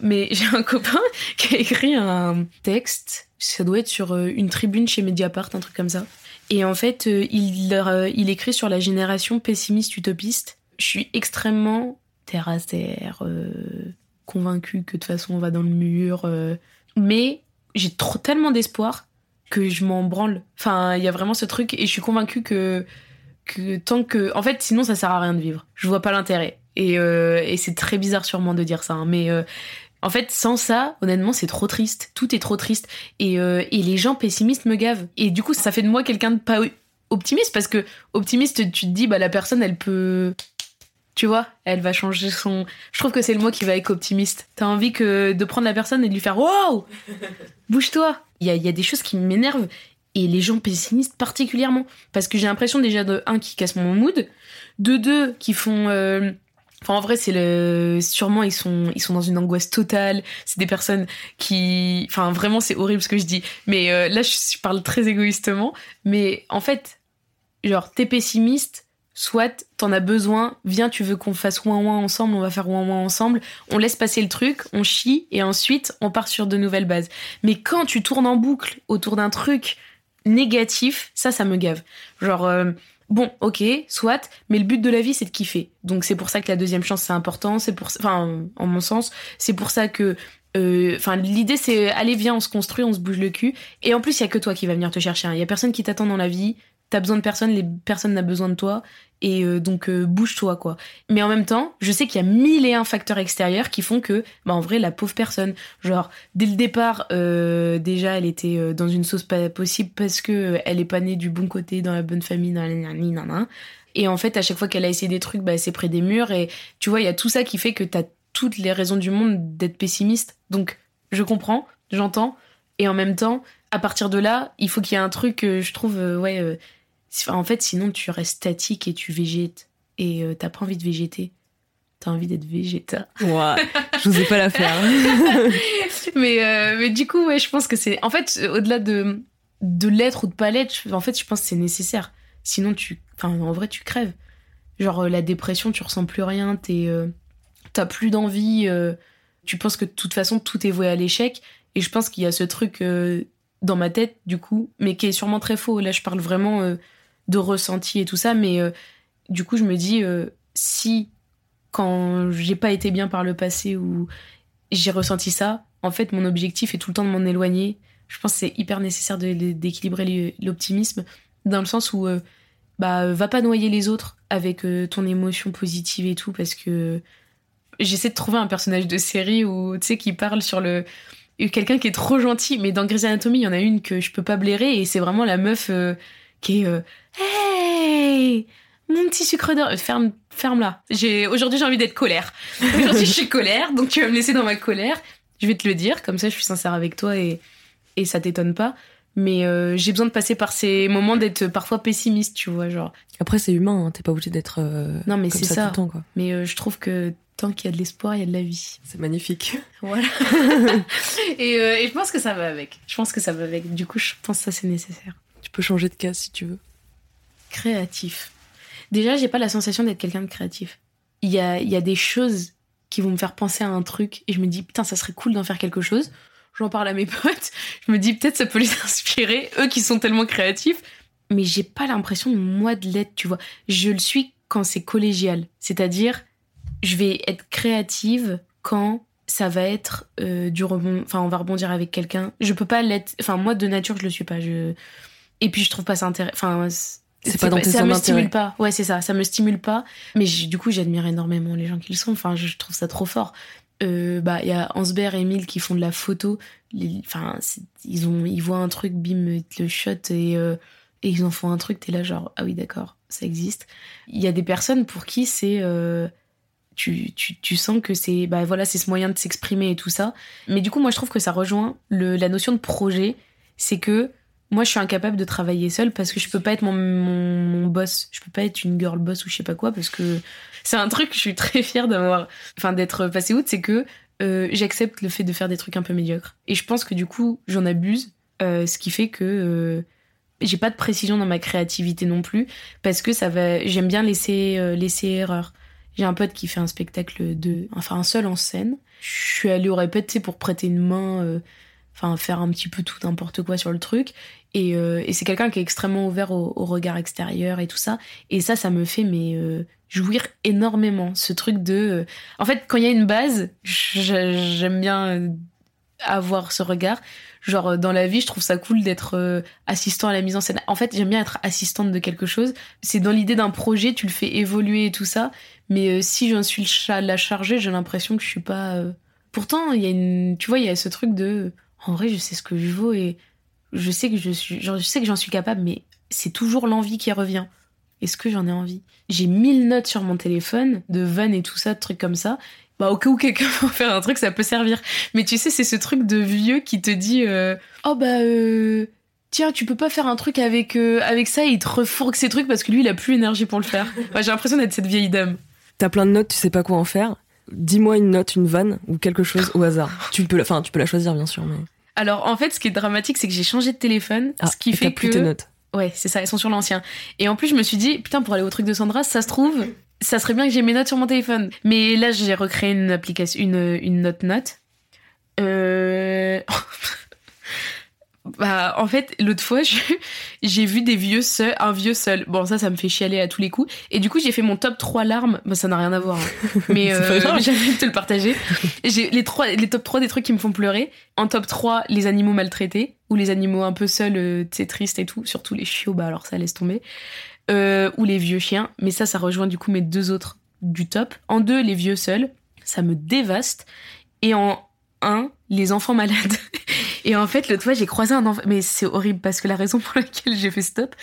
mais (laughs) j'ai un copain qui a écrit un texte, ça doit être sur euh, une tribune chez Mediapart, un truc comme ça. Et en fait, euh, il, il écrit sur la génération pessimiste utopiste. Je suis extrêmement terre à terre, euh, convaincue que de toute façon on va dans le mur, euh, mais j'ai trop tellement d'espoir que je m'en branle. Enfin, il y a vraiment ce truc et je suis convaincue que que tant que en fait sinon ça sert à rien de vivre. Je vois pas l'intérêt. Et, euh, et c'est très bizarre sûrement de dire ça, hein, mais euh, en fait, sans ça, honnêtement, c'est trop triste. Tout est trop triste. Et, euh, et les gens pessimistes me gavent. Et du coup, ça fait de moi quelqu'un de pas optimiste parce que optimiste, tu te dis, bah la personne, elle peut, tu vois, elle va changer son. Je trouve que c'est le mot qui va avec optimiste. T'as envie que de prendre la personne et de lui faire, wow, (laughs) bouge-toi. Il y a, y a des choses qui m'énervent et les gens pessimistes particulièrement parce que j'ai l'impression déjà de un qui casse mon mood, de deux qui font euh, Enfin, en vrai, c'est le. Sûrement, ils sont, ils sont dans une angoisse totale. C'est des personnes qui. Enfin, vraiment, c'est horrible ce que je dis. Mais euh, là, je parle très égoïstement. Mais en fait, genre, t'es pessimiste, soit t'en as besoin, viens, tu veux qu'on fasse ouin ouin ensemble, on va faire ouin ouin ensemble. On laisse passer le truc, on chie, et ensuite, on part sur de nouvelles bases. Mais quand tu tournes en boucle autour d'un truc négatif, ça, ça me gave. Genre. Euh, Bon, ok, soit, mais le but de la vie, c'est de kiffer. Donc c'est pour ça que la deuxième chance, c'est important. C'est pour, enfin, en mon sens, c'est pour ça que, enfin, euh, l'idée, c'est allez, viens, on se construit, on se bouge le cul. Et en plus, il y a que toi qui va venir te chercher. Il hein. y a personne qui t'attend dans la vie. T'as besoin de personne, les personnes n'ont besoin de toi. Et euh, donc, euh, bouge-toi, quoi. Mais en même temps, je sais qu'il y a mille et un facteurs extérieurs qui font que, bah, en vrai, la pauvre personne, genre, dès le départ, euh, déjà, elle était dans une sauce pas possible parce que elle est pas née du bon côté, dans la bonne famille, nanani, nanana. Et en fait, à chaque fois qu'elle a essayé des trucs, bah, c'est près des murs. Et tu vois, il y a tout ça qui fait que t'as toutes les raisons du monde d'être pessimiste. Donc, je comprends, j'entends. Et en même temps, à partir de là, il faut qu'il y ait un truc, je trouve, ouais en fait, sinon, tu restes statique et tu végètes. Et euh, t'as pas envie de végéter. T'as envie d'être végéta. Ouais, (laughs) je n'osais pas la faire. (laughs) mais, euh, mais du coup, ouais, je pense que c'est. En fait, au-delà de, de l'être ou de pas l'être, en fait, je pense que c'est nécessaire. Sinon, tu. Enfin, en vrai, tu crèves. Genre, euh, la dépression, tu ressens plus rien, t'es. Euh, t'as plus d'envie. euh, tu penses que de toute façon, tout est voué à l'échec. Et je pense qu'il y a ce truc euh, dans ma tête, du coup, mais qui est sûrement très faux. Là, je parle vraiment euh, de ressenti et tout ça. Mais du coup, je me dis, si quand j'ai pas été bien par le passé ou j'ai ressenti ça, en fait, mon objectif est tout le temps de m'en éloigner. Je pense que c'est hyper nécessaire d'équilibrer l'optimisme dans le sens où bah va pas noyer les autres avec euh, ton émotion positive et tout parce que j'essaie de trouver un personnage de série où tu sais qui parle sur le quelqu'un qui est trop gentil mais dans Grey's Anatomy il y en a une que je peux pas blairer et c'est vraiment la meuf euh, qui est euh, hey mon petit sucre d'or ferme ferme là. J'ai aujourd'hui j'ai envie d'être colère. Aujourd'hui je suis colère donc tu vas me laisser dans ma colère. Je vais te le dire comme ça je suis sincère avec toi et et ça t'étonne pas. Mais euh, j'ai besoin de passer par ces moments d'être parfois pessimiste tu vois genre. Après c'est humain hein, t'es pas obligé d'être euh, non mais c'est ça, Tout le temps, quoi. mais euh, je trouve que tant qu'il y a de l'espoir il y a de la vie. C'est magnifique. (laughs) Voilà. (laughs) Et, et, je pense que ça va avec. Je pense que ça va avec. Du coup je pense que ça c'est nécessaire tu peux changer de case si tu veux. Créatif. Déjà j'ai pas la sensation d'être quelqu'un de créatif. Il y a y a des choses qui vont me faire penser à un truc et je me dis putain ça serait cool d'en faire quelque chose. J'en parle à mes (laughs) potes, je me dis peut-être ça peut les (laughs) inspirer, eux qui sont tellement créatifs, mais j'ai pas l'impression moi de l'être, tu vois. Je le suis quand c'est collégial, c'est-à-dire je vais être créative quand ça va être euh, du rebond, enfin on va rebondir avec quelqu'un. Je peux pas l'être, enfin moi de nature je le suis pas. Je et puis je trouve pas ça intéressant. Enfin c'est pas dans tes ça me stimule pas. Ouais c'est ça, ça me stimule pas. Mais du coup j'admire énormément les gens qui le sont. Enfin je trouve ça trop fort. Euh, bah il y a Hansberg et Emile qui font de la photo enfin ils ont ils voient un truc bim le shot et euh, et ils en font un truc t'es là genre ah oui d'accord ça existe il y a des personnes pour qui c'est euh, tu, tu, tu, sens que c'est bah voilà c'est ce moyen de s'exprimer et tout ça mais du coup moi je trouve que ça rejoint le, la notion de projet c'est que moi je suis incapable de travailler seule parce que je peux pas être mon, mon, mon boss je peux pas être une girl boss ou je sais pas quoi parce que c'est un truc que je suis très fière d'avoir, enfin d'être passé outre, c'est que euh, j'accepte le fait de faire des trucs un peu médiocres. Et je pense que du coup, j'en abuse, euh, ce qui fait que euh, j'ai pas de précision dans ma créativité non plus, parce que ça va, j'aime bien laisser laisser erreur. J'ai un pote qui fait un spectacle de, enfin un seul en scène. Je suis allée au répète, pour prêter une main, enfin faire un petit peu tout n'importe quoi sur le truc. Et, et c'est quelqu'un qui est extrêmement ouvert au, au, regard extérieur et tout ça. Et ça, ça me fait mais jouir énormément. Ce truc de. Euh, en fait, quand il y a une base, j'aime bien euh, avoir ce regard. Genre, euh, dans la vie, je trouve ça cool d'être assistant à la mise en scène. En fait, j'aime bien être assistante de quelque chose. C'est dans l'idée d'un projet, tu le fais évoluer et tout ça. Mais si j'en suis la chargée, j'ai l'impression que je suis pas. Pourtant, il y a une. Tu vois, il y a ce truc de. En vrai, je sais ce que je vaux et je sais que je suis. Je sais que j'en suis capable, mais c'est toujours l'envie qui revient. Est-ce que j'en ai envie? J'ai mille notes sur mon téléphone de vannes et tout ça, de trucs comme ça. Bah au cas où quelqu'un (laughs) veut faire un truc, ça peut servir. Mais tu sais, c'est ce truc de vieux qui te dit euh, oh bah euh, tiens, tu peux pas faire un truc avec euh, avec ça, et il te refourgue ces trucs parce que lui il a plus l'énergie pour le faire. (laughs) j'ai l'impression d'être cette vieille dame. T'as plein de notes, tu sais pas quoi en faire. Dis-moi une note, une vanne ou quelque chose au hasard. tu peux, enfin, tu peux la choisir bien sûr, mais. Alors en fait, ce qui est dramatique, c'est que j'ai changé de téléphone, ah, ce qui fait plus tes notes. Ouais, c'est ça, elles sont sur l'ancien. Et en plus, je me suis dit, putain, pour aller au truc de Sandra, ça se trouve, ça serait bien que j'ai mes notes sur mon téléphone. Mais là, j'ai recréé une application, une, une note-note. Euh... (laughs) Bah, en fait, l'autre fois, (laughs) j'ai vu des vieux seuls, un vieux seul. Bon, ça, ça me fait chialer à tous les coups. Et du coup, j'ai fait mon top 3 larmes. Bah, ça n'a rien à voir. Hein. (laughs) Mais euh, (laughs) j'avais te le partager. J'ai les trois, les top 3 des trucs qui me font pleurer. En top 3, les animaux maltraités. Ou les animaux un peu seuls, euh, c'est triste et tout. Surtout les chiots, bah alors ça laisse tomber. Euh, ou les vieux chiens. Mais ça, ça rejoint du coup mes deux autres du top. En deux, les vieux seuls. Ça me dévaste. Et en un, les enfants malades. Et en fait, l'autre fois, j'ai croisé un enfant, mais c'est horrible parce que la raison pour laquelle j'ai fait stop,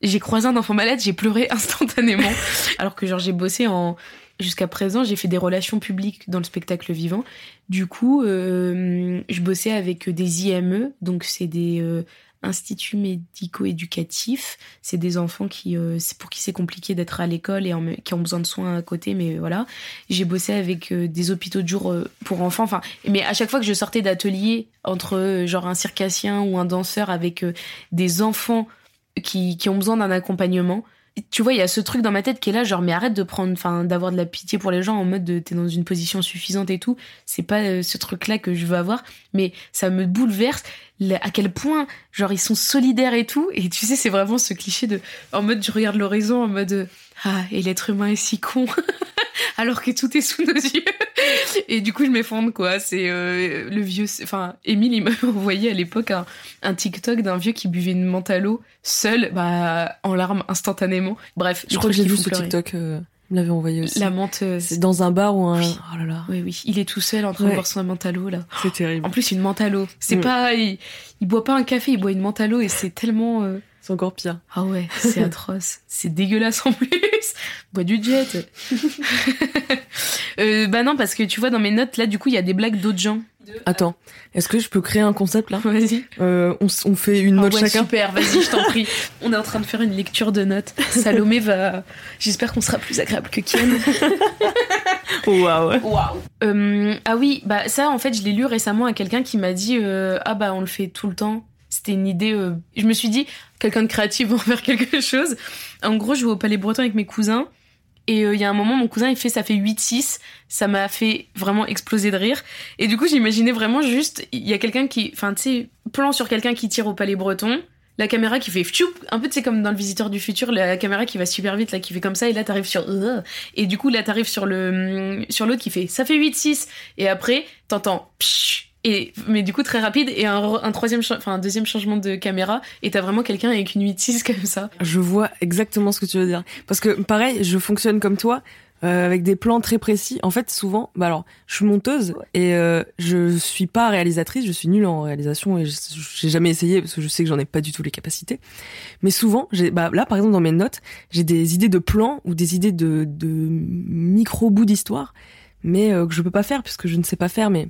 j'ai croisé un enfant malade, j'ai pleuré (laughs) instantanément. Alors que genre, j'ai bossé en, jusqu'à présent, j'ai fait des relations publiques dans le spectacle vivant. Du coup, euh, je bossais avec des IME, donc c'est des euh, institut médico-éducatif. C'est des enfants qui, euh, pour qui c'est compliqué d'être à l'école et qui ont besoin de soins à côté, mais voilà. J'ai bossé avec euh, des hôpitaux de jour euh, pour enfants. Enfin, mais à chaque fois que je sortais d'atelier entre genre un circassien ou un danseur avec des enfants qui, qui ont besoin d'un accompagnement, tu vois, il y a ce truc dans ma tête qui est là, genre, mais arrête de prendre, enfin, d'avoir de la pitié pour les gens en mode de t'es dans une position suffisante et tout. C'est pas euh, ce truc-là que je veux avoir, mais ça me bouleverse à quel point, genre, ils sont solidaires et tout. Et tu sais, c'est vraiment ce cliché de, en mode, je regarde l'horizon en mode, ah, et l'être humain est si con. (laughs) alors que tout est sous nos (laughs) yeux. Et du coup, je m'effondre, quoi. C'est euh, le vieux. Enfin, Émile, il m'a (laughs) envoyé à l'époque un, un, TikTok d'un vieux qui buvait une menthe à l'eau, seul, bah, en larmes instantanément. Bref, je crois que j'ai vu ce TikTok. Euh, il me l'avait envoyé aussi. La menthe. Euh, c'est dans un bar ou un. Oh là là. Oui, oui. Il est tout seul en train de boire son menthe à l'eau, là. C'est terrible. En plus, une menthe à l'eau. C'est mm. pas. Il, boit pas un café, il boit une menthe à l'eau et c'est tellement. C'est encore pire. Ah ouais, c'est atroce. (laughs) c'est dégueulasse en plus. Bois du jet. (laughs) euh, bah non, parce que tu vois, dans mes notes, là, du coup, il y a des blagues d'autres gens. Attends, est-ce que je peux créer un concept là? Vas-y. Euh, on, on, fait une note oh, chacun? Super, vas-y, je t'en prie. (laughs) On est en train de faire une lecture de notes. Salomé va. J'espère qu'on sera plus agréable que Ken. Waouh. Waouh. Euh, ah oui, bah ça, en fait, je l'ai lu récemment à quelqu'un qui m'a dit euh, Ah bah, on le fait tout le temps. C'était une idée. Euh, je me suis dit, quelqu'un de créatif (laughs) va faire quelque chose. En gros, je vais au Palais Breton avec mes cousins. Et euh, il y a un moment, mon cousin, il fait ça fait 8-6. Ça m'a fait vraiment exploser de rire. Et du coup, j'imaginais vraiment juste, il y a quelqu'un qui. Enfin, tu sais, plan sur quelqu'un qui tire au Palais Breton. La caméra qui fait choup, un peu tu sais comme dans le visiteur du futur, la caméra qui va super vite là qui fait comme ça et là t'arrives sur et du coup là t'arrives sur le sur l'autre qui fait ça fait 8 6 et après t'entends et, mais du coup, très rapide, et un, un troisième, enfin, un deuxième changement de caméra, et t'as vraiment quelqu'un avec une 8-6 comme ça. Je vois exactement ce que tu veux dire. Parce que, pareil, je fonctionne comme toi, euh, avec des plans très précis. En fait, souvent, bah alors, je suis monteuse, et euh, je suis pas réalisatrice, je suis nulle en réalisation, et j'ai jamais essayé, parce que je sais que j'en ai pas du tout les capacités. Mais souvent, j'ai, bah là, par exemple, dans mes notes, j'ai des idées de plans, ou des idées de, de micro-bouts d'histoire, mais euh, que je peux pas faire, puisque je ne sais pas faire, mais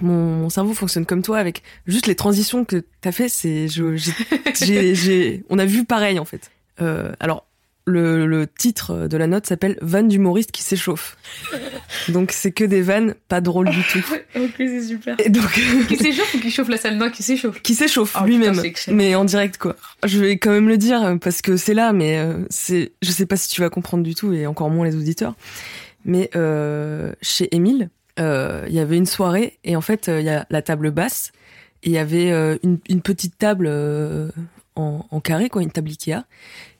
mon, cerveau fonctionne comme toi avec juste les transitions que t'as fait. C'est, (laughs) on a vu pareil en fait. Euh, alors le, le, titre de la note s'appelle Vanne d'humoriste qui s'échauffe. (laughs) Donc c'est que des vannes pas drôles du tout. (laughs) ok, c'est super. Et donc qui s'échauffe ou qui chauffe la salle Non, qui s'échauffe? Qui s'échauffe oh, lui-même, mais en direct quoi. Je vais quand même le dire parce que c'est là, mais euh, c'est, je sais pas si tu vas comprendre du tout et encore moins les auditeurs. Mais euh, chez Émile, euh, il y avait une soirée et en fait euh, il y a la table basse et il y avait euh, une, petite table en, carré quoi, une table Ikea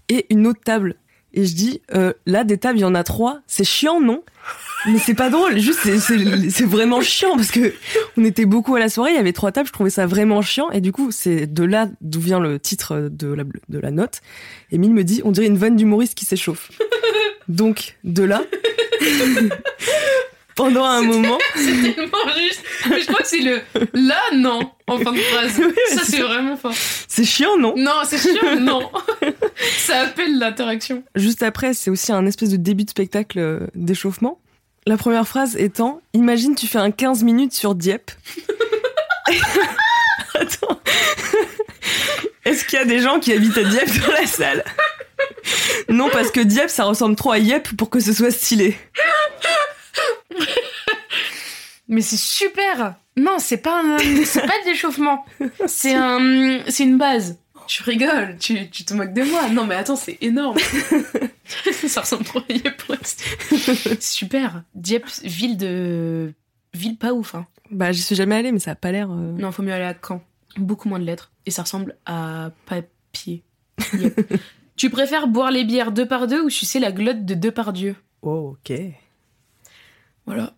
et une autre table. Et je dis là des tables il y en a trois, c'est chiant non? Mais c'est pas drôle, juste c'est vraiment chiant parce que on était beaucoup à la soirée, il y avait trois tables, je trouvais ça vraiment chiant et du coup c'est de là d'où vient le titre de la, de la note. Emile me dit on dirait une vanne d'humoriste qui s'échauffe. Donc de là pendant un (laughs) moment. (laughs) C'est tellement juste. Mais je crois que c'est le là, non, en fin de phrase. (laughs) ça, c'est vraiment fort. C'est chiant, non? Non, c'est chiant, non. ça appelle l'interaction. Juste après, c'est aussi un espèce de début de spectacle euh, d'échauffement. La première phrase étant Imagine, tu fais un 15 minutes sur Dieppe. Attends. Est-ce qu'il y a des gens qui habitent à Dieppe dans la salle? Non, parce que Dieppe, ça ressemble trop à Yep pour que ce soit stylé. Mais c'est super. Non, c'est pas un, c'est pas de l'échauffement. C'est un, c'est une base. Tu rigoles, tu, tu te moques de moi. Non, mais attends, c'est énorme. (laughs) ça ressemble trop à Dieppe. Super. Dieppe, ville de, ville pas ouf. Hein. Bah, j'y suis jamais allée, mais ça a pas l'air. Euh, non, faut mieux aller à Caen. Beaucoup moins de lettres. Et ça ressemble à papier. (laughs) tu préfères boire les bières deux par deux ou sucer la glotte de deux par Dieu? Oh, ok. (laughs) Voilà.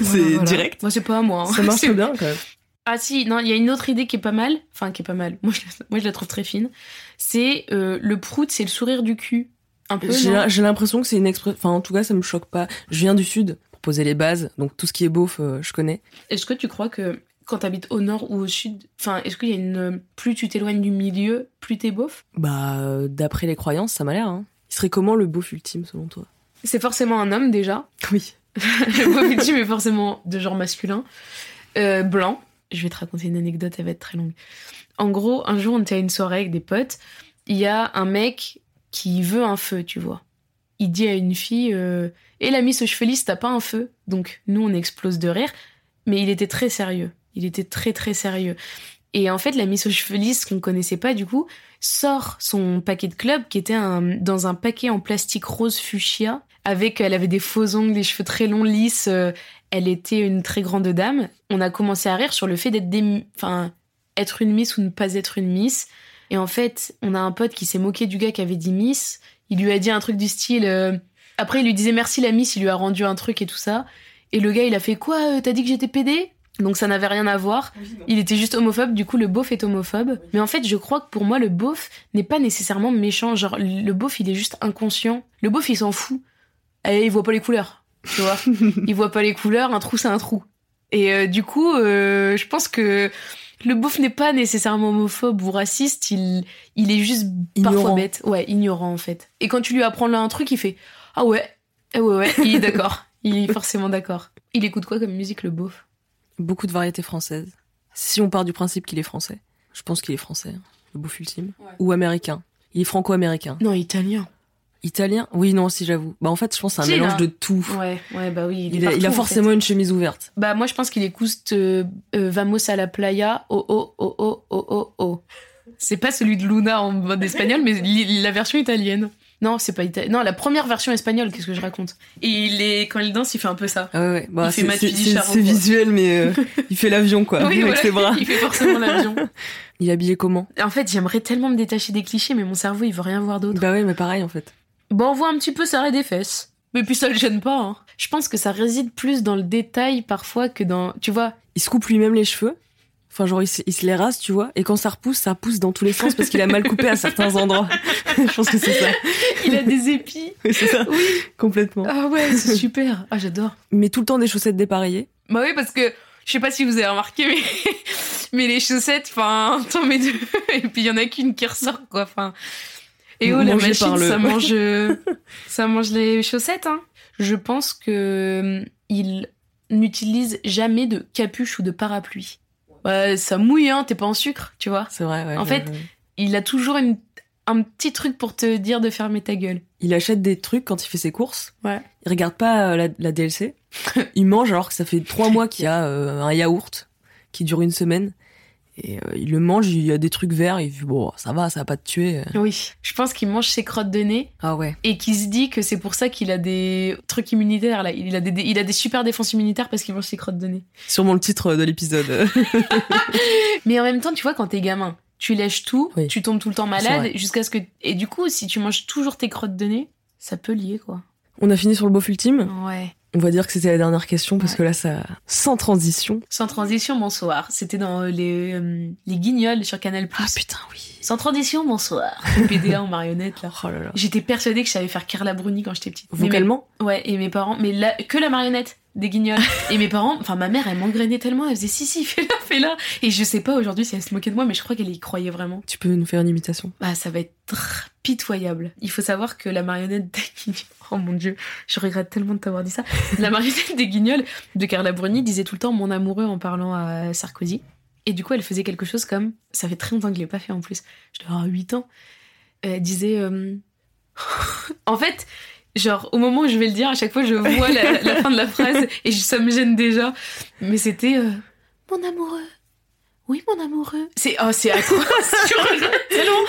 c'est direct. Moi, c'est pas à moi. Hein. Ça marche (laughs) bien quand même. Ah si, non, il y a une autre idée qui est pas mal, enfin qui est pas mal. Moi, je, moi, je la trouve très fine. C'est euh, le prout, c'est le sourire du cul. Un peu. J'ai l'impression que c'est une expression. Enfin, en tout cas, ça me choque pas. Je viens du sud pour poser les bases, donc tout ce qui est beauf, euh, je connais. Est-ce que tu crois que quand t'habites au nord ou au sud, enfin, est-ce qu'il y a une plus tu t'éloignes du milieu, plus t'es beauf? Bah, euh, d'après les croyances, ça m'a l'air. Hein. Il serait comment le beauf ultime selon toi? C'est forcément un homme déjà. Oui. (laughs) le est forcément de genre masculin, euh, blanc. Je vais te raconter une anecdote, elle va être très longue. En gros, un jour, on était à une soirée avec des potes. Il y a un mec qui veut un feu, tu vois. Il dit à une fille euh, Et la miss aux cheveux lisses, t'as pas un feu? Donc, nous, on explose de rire. Mais il était très sérieux. Il était très, très sérieux. Et en fait, la Miss lisses, qu'on connaissait pas du coup, sort son paquet de club qui était dans un paquet en plastique rose fuchsia. Avec, elle avait des faux ongles, des cheveux très longs, lisses. euh, elle était une très grande dame. On a commencé à rire sur le fait d'être des, enfin, être une Miss ou ne pas être une Miss. Et en fait, on a un pote qui s'est moqué du gars qui avait dit Miss. Il lui a dit un truc du style. euh, Après, il lui disait merci la Miss. Il lui a rendu un truc et tout ça. Et le gars, il a fait quoi euh, T'as dit que j'étais pédé Donc ça n'avait rien à voir. Il était juste homophobe. Du coup, le beauf est homophobe. Mais en fait, je crois que pour moi, le beauf n'est pas nécessairement méchant. Genre, le beauf, il est juste inconscient. Le beauf, il s'en fout. Et il voit pas les couleurs. Tu vois (laughs) Il voit pas les couleurs. Un trou, c'est un trou. Et euh, du coup, euh, je pense que le beauf n'est pas nécessairement homophobe ou raciste, il, il est juste parfois bête. Ouais, ignorant en fait. Et quand tu lui apprends là un truc, il fait Ah ouais, ah ouais, ouais, il est (laughs) d'accord. il est forcément d'accord. Il écoute quoi comme musique, le beauf? Beaucoup de variétés françaises. Si on part du principe qu'il est français, je pense qu'il est français, hein, le bouffe ultime. Ouais. Ou américain. Il est franco-américain. Non, italien. Italien? Oui, non, si j'avoue. Bah en fait, je pense que c'est un Si, mélange là. de tout. Ouais, ouais, bah oui. Il, est a, il a partout, en forcément fait. une chemise ouverte. Bah moi, je pense qu'il écoute euh, euh, Vamos a la playa, oh oh oh oh oh oh oh. C'est pas celui de Luna en mode espagnol, mais la version italienne. Non, c'est pas italien. Non, la première version espagnole, qu'est-ce que je raconte? Et il est quand il danse, il fait un peu ça. Ah ouais, ouais. Bah, Il fait c'est- Mathieu c'est c'est- visuel, mais euh, il fait l'avion, quoi, (laughs) Oui, avec voilà. ses bras. Il fait forcément l'avion. (laughs) Il est habillé comment? En fait, j'aimerais tellement me détacher des clichés, mais mon cerveau, il veut rien voir d'autre. Bah ouais, mais pareil, en fait. Bon, on voit un petit peu ça des fesses. Mais puis ça le gêne pas. Hein. Je pense que ça réside plus dans le détail parfois que dans. Tu vois Il se coupe lui-même les cheveux. Enfin, genre, il se, il se les rase, tu vois. Et quand ça repousse, ça pousse dans tous les sens parce qu'il a mal coupé à certains endroits. (laughs) je pense que c'est ça. Il a des épis. (laughs) Oui, c'est ça. Oui. Complètement. Ah ouais, c'est super. Ah, j'adore. Mais tout le temps des chaussettes dépareillées. Bah oui, parce que je sais pas si vous avez remarqué, mais, (laughs) mais les chaussettes, enfin, t'en mets deux, et puis il y en a qu'une qui ressort, quoi. Enfin. Et oh, la machine, le- ça mange, (laughs) euh, ça mange les chaussettes, hein? Je pense que euh, il n'utilise jamais de capuche ou de parapluie. Ouais, ça mouille, hein, t'es pas en sucre, tu vois? C'est vrai, ouais. En fait. Il a toujours une, un petit truc pour te dire de fermer ta gueule. il achète des trucs quand il fait ses courses. Ouais. Il regarde pas euh, la, la DLC. (laughs) il mange alors que ça fait trois mois qu'il y a euh, un yaourt qui dure une semaine. Et euh, il le mange, il y a des trucs verts. Il dit, bon, ça va, ça va pas te tuer. Oui. Je pense qu'il mange ses crottes de nez Ah ouais. et qu'il se dit que c'est pour ça qu'il a des trucs immunitaires là. Il a des, il a des super défenses immunitaires parce qu'il mange ses crottes de nez. Sûrement le titre de l'épisode. (laughs) Mais en même temps, tu vois, quand t'es gamin, tu lèches tout, Oui. tu tombes tout le temps malade jusqu'à ce que. Et du coup, si tu manges toujours tes crottes de nez, ça peut lier quoi. On a fini sur le beauf ultime. Ouais. On va dire que c'était la dernière question parce Ouais. que là, ça, sans transition. Sans transition, bonsoir. C'était dans euh, les, euh, les guignols sur Canal+. Ah putain, oui. Sans transition, bonsoir. PDA en marionnette là. Oh là là. J'étais persuadée que je savais faire Carla Bruni quand j'étais petite. Vocalement? Ouais, et mes parents, mais là, que la marionnette des guignols. et mes parents, enfin ma mère, elle m'engrainait tellement, elle faisait si si, fais-la, fais-la. Et je sais pas aujourd'hui si elle se moquait de moi, mais je crois qu'elle y croyait vraiment. Tu peux nous faire une imitation? Bah ça va être pitoyable. Il faut savoir que la marionnette des guignols, (laughs) oh mon dieu, je regrette tellement de t'avoir dit ça. La marionnette des guignols de Carla Bruni disait tout le temps mon amoureux en parlant à Sarkozy. Et du coup, elle faisait quelque chose comme, ça fait très longtemps que je l'ai pas fait en plus, je dois avoir 8 ans. Elle disait, euh, (laughs) en fait, genre au moment où je vais le dire, à chaque fois je vois la, (laughs) la fin de la phrase et je- ça me gêne déjà. Mais c'était euh, mon amoureux. Oui, mon amoureux. C'est oh, c'est atroce. (laughs) Regrette tellement.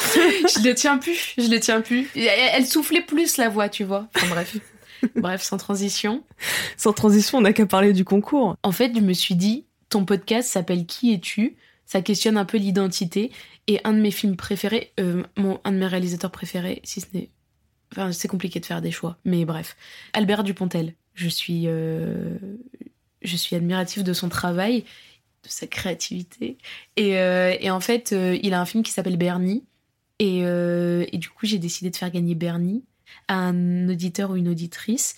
Je le tiens plus. Je le tiens plus. Elle soufflait plus la voix, tu vois. Enfin bref. (laughs) Bref, sans transition. Sans transition, on n'a qu'à parler du concours. En fait, je me suis dit, ton podcast s'appelle Qui es-tu? Ça questionne un peu l'identité. Et un de mes films préférés, euh, mon, un de mes réalisateurs préférés, si ce n'est. Enfin, c'est compliqué de faire des choix. Mais bref. Albert Dupontel. Je suis. euh, je suis admirative de son travail, de sa créativité. Et, euh, et en fait, euh, il a un film qui s'appelle Bernie. Et, euh, et du coup, j'ai décidé de faire gagner Bernie à un auditeur ou une auditrice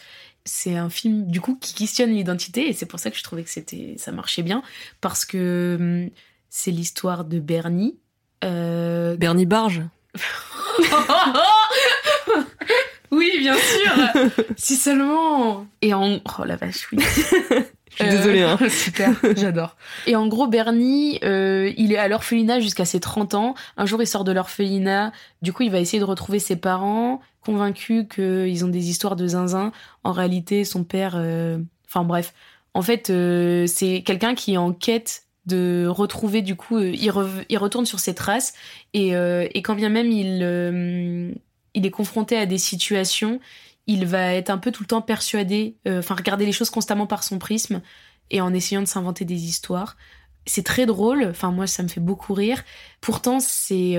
c'est un film du coup qui questionne l'identité et c'est pour ça que je trouvais que c'était ça marchait bien parce que hum, c'est l'histoire de Bernie Bernie Barge. (laughs) (laughs) oui bien sûr. (laughs) Si seulement. Et en oh la vache oui. (laughs) Je suis désolée, hein. super j'adore. Et en gros Bernie euh, il est à l'orphelinat jusqu'à ses 30 ans. Un jour il sort de l'orphelinat. Du coup il va essayer de retrouver ses parents convaincu qu'ils ont des histoires de zinzin. En réalité son père euh, enfin bref. En fait euh, c'est quelqu'un qui est en quête de retrouver du coup, euh, il, il, retourne sur ses traces. Et, euh, et quand bien même il, euh, il est confronté à des situations, il va être un peu tout le temps persuadé, enfin regarder les choses constamment par son prisme et en essayant de s'inventer des histoires. C'est très drôle, enfin moi ça me fait beaucoup rire. Pourtant c'est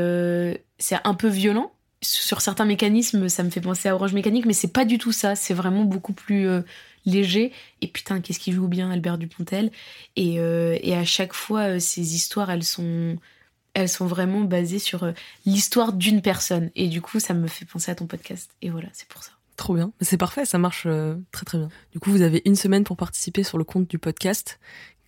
c'est un peu violent. Sur certains mécanismes, ça me fait penser à Orange Mécanique, mais c'est pas du tout ça. C'est vraiment beaucoup plus léger. Et putain, qu'est-ce qu'il joue bien, Albert Dupontel. Et, euh, et à chaque fois, euh, ces histoires, elles sont, elles sont vraiment basées sur euh, l'histoire d'une personne. Et du coup, ça me fait penser à ton podcast. Et voilà, c'est pour ça. Trop bien. C'est parfait, ça marche très très bien. Du coup, vous avez une semaine pour participer sur le compte du podcast.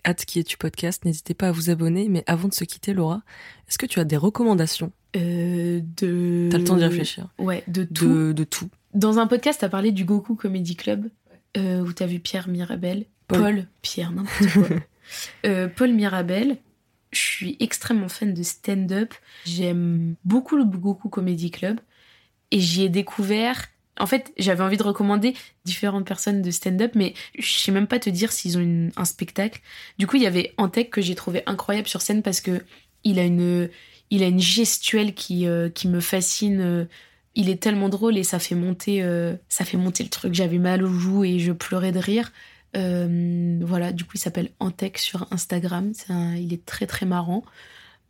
Hâte qui est tu podcast. N'hésitez pas à vous abonner. Mais avant de se quitter, Laura, est-ce que tu as des recommandations? Euh, De. T'as le temps d'y réfléchir. Ouais, de tout. De, de tout. Dans un podcast, t'as parlé du Goku Comedy Club euh, où tu as vu Pierre Mirabel. Paul, Pierre, n'importe quoi. (laughs) Euh, Paul Mirabel, je suis extrêmement fan de stand-up. J'aime beaucoup le Goku Comedy Club. Et j'y ai découvert. En fait, j'avais envie de recommander différentes personnes de stand-up, mais je sais même pas te dire s'ils ont un spectacle. Du coup, il y avait Antec que j'ai trouvé incroyable sur scène parce que il a une, il a une gestuelle qui, euh, qui me fascine. Il est tellement drôle et ça fait monter, euh, ça fait monter le truc. J'avais mal aux joues et je pleurais de rire. Euh, voilà, du coup, il s'appelle Antec sur Instagram. il est très très marrant.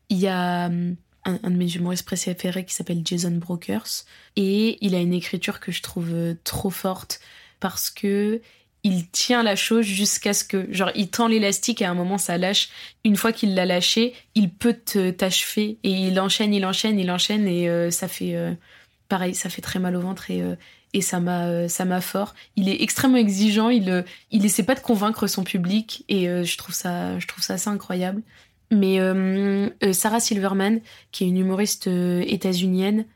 Il y a euh, un, de mes humoristes préférés qui s'appelle Jason Brokers et il a une écriture que je trouve trop forte parce que il tient la chose jusqu'à ce que, genre, il tend l'élastique et à un moment ça lâche. Une fois qu'il l'a lâché, il peut t'achever et il enchaîne, il enchaîne, il enchaîne et ça fait pareil, ça fait très mal au ventre et, euh, et ça m'a euh, ça m'a fort. Il est extrêmement exigeant, il euh, il essaie pas de convaincre son public et je trouve ça je trouve ça assez incroyable. Mais Sarah Silverman, qui est une humoriste états-unienne,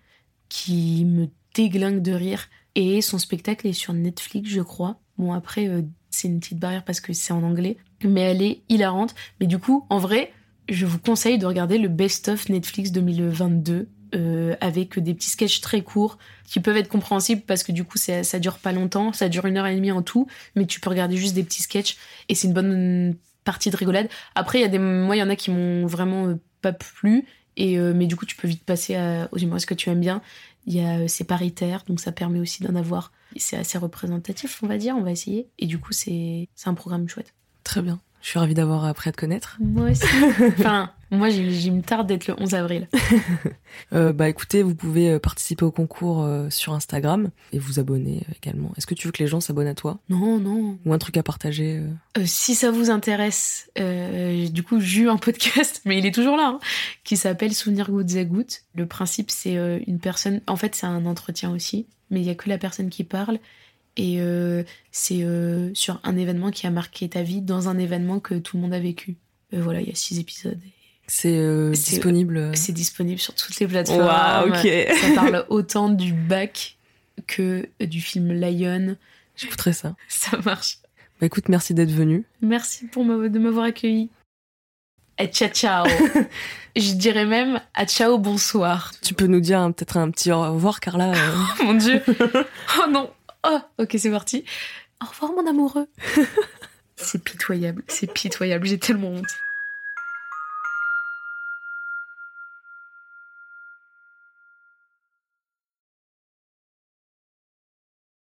qui me déglingue de rire et son spectacle est sur Netflix, je crois. Bon après c'est une petite barrière parce que c'est en anglais, mais elle est hilarante. Mais du coup, en vrai, je vous conseille de regarder le Best of Netflix 2022 euh, avec des petits sketchs très courts qui peuvent être compréhensibles parce que du coup ça, dure pas longtemps, ça dure une heure et demie en tout, mais tu peux regarder juste des petits sketchs et c'est une bonne partie de rigolade. Après, il y a des, moi, il y en a qui m'ont vraiment euh, pas plu et euh, mais du coup tu peux vite passer aux humoristes que tu aimes bien. Il y a c'est paritaire donc ça permet aussi d'en avoir. C'est assez représentatif, on va dire, on va essayer et du coup c'est c'est un programme chouette. Très bien. Je suis ravie d'avoir appris à te connaître. Moi aussi. (laughs) enfin, moi, j'ai me tarde d'être le 11 avril. (laughs) euh, bah écoutez, vous pouvez euh, participer au concours euh, sur Instagram et vous abonner également. Est-ce que tu veux que les gens s'abonnent à toi? Non, non. Ou un truc à partager Si ça vous intéresse, du coup, j'ai eu un podcast, (laughs) mais il est toujours là, hein, qui s'appelle Souvenir gouttes à gouttes. Le principe, c'est une personne... En fait, c'est un entretien aussi, mais il y a que la personne qui parle et euh, c'est euh, sur un événement qui a marqué ta vie dans un événement que tout le monde a vécu. Euh, voilà, il y a six épisodes. C'est disponible. C'est disponible sur toutes les plateformes. ok. (laughs) Ça parle autant du bac que du film Lion. J'écouterai ça. Ça marche. Bah écoute, merci d'être venu. Merci pour de m'avoir accueilli. Et ciao ciao. (laughs) Je dirais même à ciao bonsoir. Tu peux nous dire peut-être un petit au revoir, Carla. (laughs) oh mon dieu. Oh non. Oh, ok, c'est parti. Au revoir, mon amoureux. c'est pitoyable, c'est pitoyable. J'ai tellement honte.